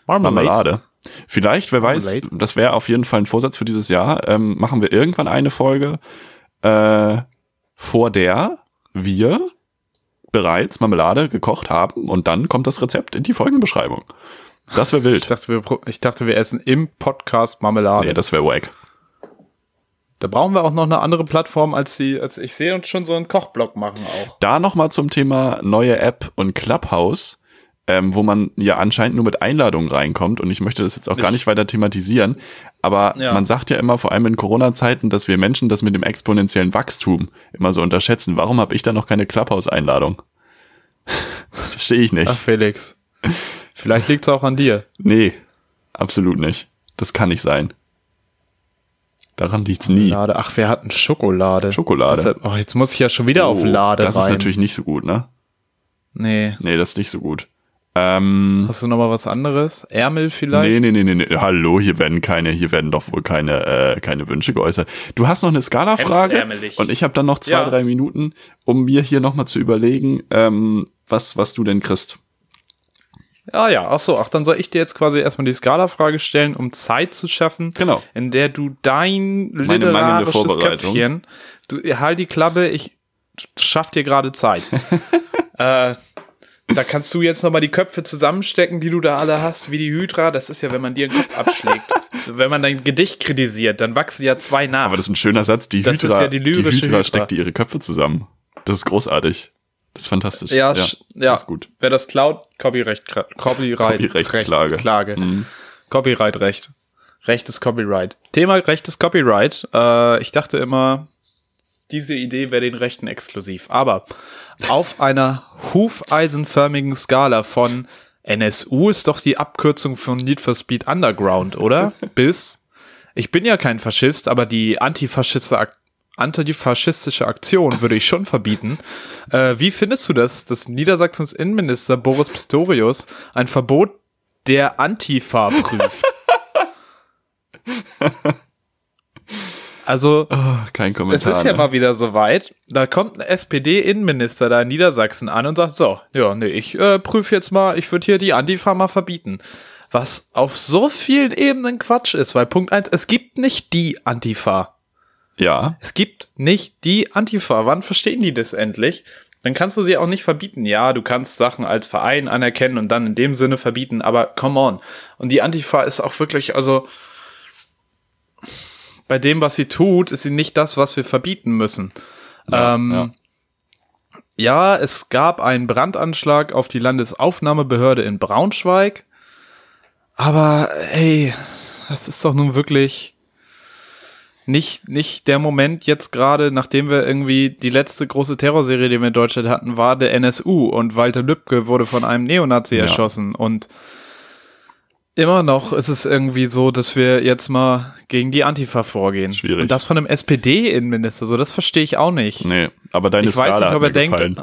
Marmalade. Marmelade. Vielleicht, wer weiß, Marmalade. das wäre auf jeden Fall ein Vorsatz für dieses Jahr. Ähm, machen wir irgendwann eine Folge, äh, vor der wir bereits Marmelade gekocht haben und dann kommt das Rezept in die Folgenbeschreibung. Das wäre Ich wild. dachte, wir, ich dachte, wir essen im Podcast Marmelade. Nee, das wäre wack. da brauchen wir auch noch eine andere Plattform als die, als ich sehe uns schon so einen Kochblock machen auch. Da nochmal zum Thema neue App und Clubhouse, ähm, wo man ja anscheinend nur mit Einladungen reinkommt und ich möchte das jetzt auch gar Ich- nicht weiter thematisieren, aber Ja. man sagt ja immer, vor allem in Corona-Zeiten, dass wir Menschen das mit dem exponentiellen Wachstum immer so unterschätzen. Warum habe ich da noch keine Clubhouse-Einladung? Das verstehe ich nicht. Ach, Felix. Vielleicht liegt's auch an dir. Nee, absolut nicht. Das kann nicht sein. Daran liegt's nie. Lade. Ach, wir hatten Schokolade. Schokolade. Deshalb, oh, jetzt muss ich ja schon wieder auf Oh, Lade Das rein. ist natürlich nicht so gut, ne? Nee. Nee, das ist nicht so gut. Ähm, Hast du noch mal was anderes? Ärmel vielleicht? Nee, nee, nee, nee, nee. Hallo, hier werden keine, hier werden doch wohl keine, äh, keine Wünsche geäußert. Du hast noch eine Skala-Frage und ich habe dann noch zwei, Ja. drei Minuten, um mir hier nochmal zu überlegen, ähm, was, was du denn kriegst. Ah ja, ach so, ach, dann soll ich dir jetzt quasi erstmal die Skala-Frage stellen, um Zeit zu schaffen, Genau. in der du dein literarisches Vorbereitung. Köpfchen, du halt die Klappe, ich schaff dir gerade Zeit. äh, da kannst du jetzt nochmal die Köpfe zusammenstecken, die du da alle hast, wie die Hydra. Das ist ja, wenn man dir den Kopf abschlägt. wenn man dein Gedicht kritisiert, dann wachsen ja zwei nach. Aber das ist ein schöner Satz. Die Das ist Hydra, ja die lyrische Hydra Hydra. steckt ihre Köpfe zusammen. Das ist großartig. Das ist fantastisch. Ja, ja. Das ist gut. Wer das klaut, Copyrecht, Copyright, Copyrecht-Klage. Recht- Klage. Mhm. Copyright-Recht. Rechtes Copyright. Thema rechtes Copyright. Äh, ich dachte immer, diese Idee wäre den Rechten exklusiv. Aber auf einer hufeisenförmigen Skala von NSU ist doch die Abkürzung von Need for Speed Underground, oder? Bis, ich bin ja kein Faschist, aber die antifaschistische, antifaschistische Aktion würde ich schon verbieten. Äh, wie findest du das, dass Niedersachsens Innenminister Boris Pistorius ein Verbot der Antifa prüft? Also, Oh, kein es Kommentar. ist ja ne? mal wieder soweit. Da kommt ein SPD-Innenminister da in Niedersachsen an und sagt, so, ja, nee, ich äh, prüfe jetzt mal, ich würde hier die Antifa mal verbieten. Was auf so vielen Ebenen Quatsch ist, weil Punkt eins, es gibt nicht die Antifa. Ja, Es gibt nicht die Antifa. Wann verstehen die das endlich? Dann kannst du sie auch nicht verbieten. Ja, du kannst Sachen als Verein anerkennen und dann in dem Sinne verbieten, aber come on. Und die Antifa ist auch wirklich, also bei dem, was sie tut, ist sie nicht das, was wir verbieten müssen. Ja, ähm, ja. ja, es gab einen Brandanschlag auf die Landesaufnahmebehörde in Braunschweig. Aber hey, das ist doch nun wirklich nicht, nicht der Moment jetzt gerade, nachdem wir irgendwie die letzte große Terrorserie, die wir in Deutschland hatten, war der NSU und Walter Lübcke wurde von einem Neonazi Ja. erschossen und immer noch ist es irgendwie so, dass wir jetzt mal gegen die Antifa vorgehen. Schwierig. Und das von einem SPD-Innenminister, so das verstehe ich auch nicht. nee, aber deine Ich weiß Skala nicht, hat ob er denkt, gefallen.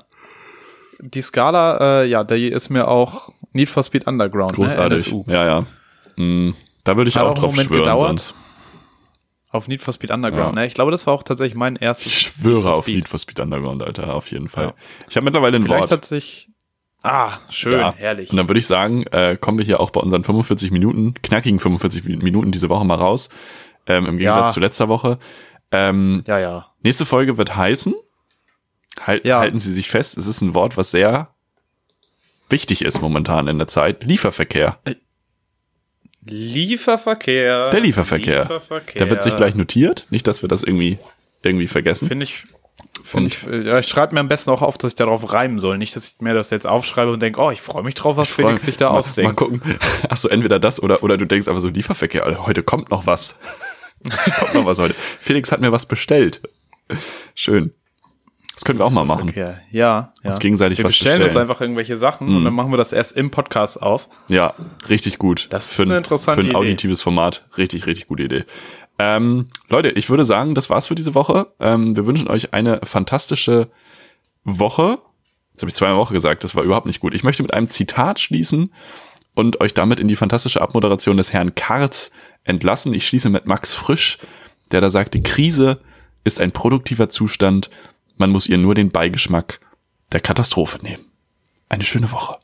die Skala, äh, ja, die ist mir auch Need for Speed Underground, Großartig. ne. Ja, ja. Mm, da würde ich Hat auch auch drauf Moment schwören gedauert. sonst. Auf Need for Speed Underground, Ja. ne? Ich glaube, das war auch tatsächlich mein erstes. Ich schwöre for auf. Need for Speed Underground, Alter, auf jeden Fall. Ja. Ich habe mittlerweile ein Vielleicht Wort. hat sich. Ah, schön, Ja. herrlich. Und dann würde ich sagen, äh, kommen wir hier auch bei unseren 45 Minuten, knackigen 45 Minuten diese Woche mal raus. Ähm, Im Gegensatz Ja. zu letzter Woche. Ähm, Ja, ja. nächste Folge wird heißen. Halt, Ja. Halten Sie sich fest, es ist ein Wort, was sehr wichtig ist momentan in der Zeit, Lieferverkehr. Lieferverkehr. Der Lieferverkehr. Lieferverkehr. Der wird sich gleich notiert. Nicht, dass wir das irgendwie, irgendwie vergessen. Finde ich. Finde ich, ja, ich schreibe mir am besten auch auf, dass ich darauf reimen soll. Nicht, dass ich mir das jetzt aufschreibe und denke, oh, ich freue mich drauf, was freu- Felix sich da mal, Mal ausdenkt. gucken. Ach so, entweder das oder, oder du denkst aber so, Lieferverkehr, Alter, heute kommt noch was. kommt noch was heute. Felix hat mir was bestellt. Schön. Das können wir auch mal machen. Okay, ja, ja. Uns gegenseitig wir was bestellen uns bestellen. einfach irgendwelche Sachen und dann machen wir das erst im Podcast auf. Ja, richtig gut. Das ist für ein, eine interessante Für ein Idee. auditives Format. Richtig, richtig gute Idee. Ähm, Leute, ich würde sagen, das war's für diese Woche. Ähm, wir wünschen euch eine fantastische Woche. Jetzt habe ich zweimal Woche gesagt, das war überhaupt nicht gut. Ich möchte mit einem Zitat schließen und euch damit in die fantastische Abmoderation des Herrn Karz entlassen. Ich schließe mit Max Frisch, der da sagt, die Krise ist ein produktiver Zustand. Man muss ihr nur den Beigeschmack der Katastrophe nehmen. Eine schöne Woche.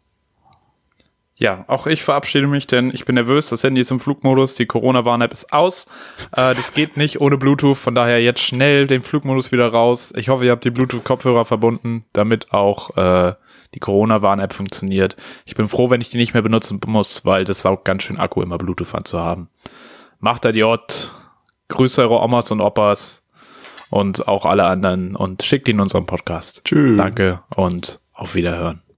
Ja, auch ich verabschiede mich, denn ich bin nervös. Das Handy ist im Flugmodus, die Corona-Warn-App ist aus. Äh, das geht nicht ohne Bluetooth, von daher jetzt schnell den Flugmodus wieder raus. Ich hoffe, ihr habt die Bluetooth-Kopfhörer verbunden, damit auch äh, die Corona-Warn-App funktioniert. Ich bin froh, wenn ich die nicht mehr benutzen muss, weil das saugt ganz schön Akku, immer Bluetooth anzuhaben. Macht Idiot. Grüße eure Omas und Opas und auch alle anderen und schickt ihn in unseren Podcast. Tschüss. Danke und auf Wiederhören.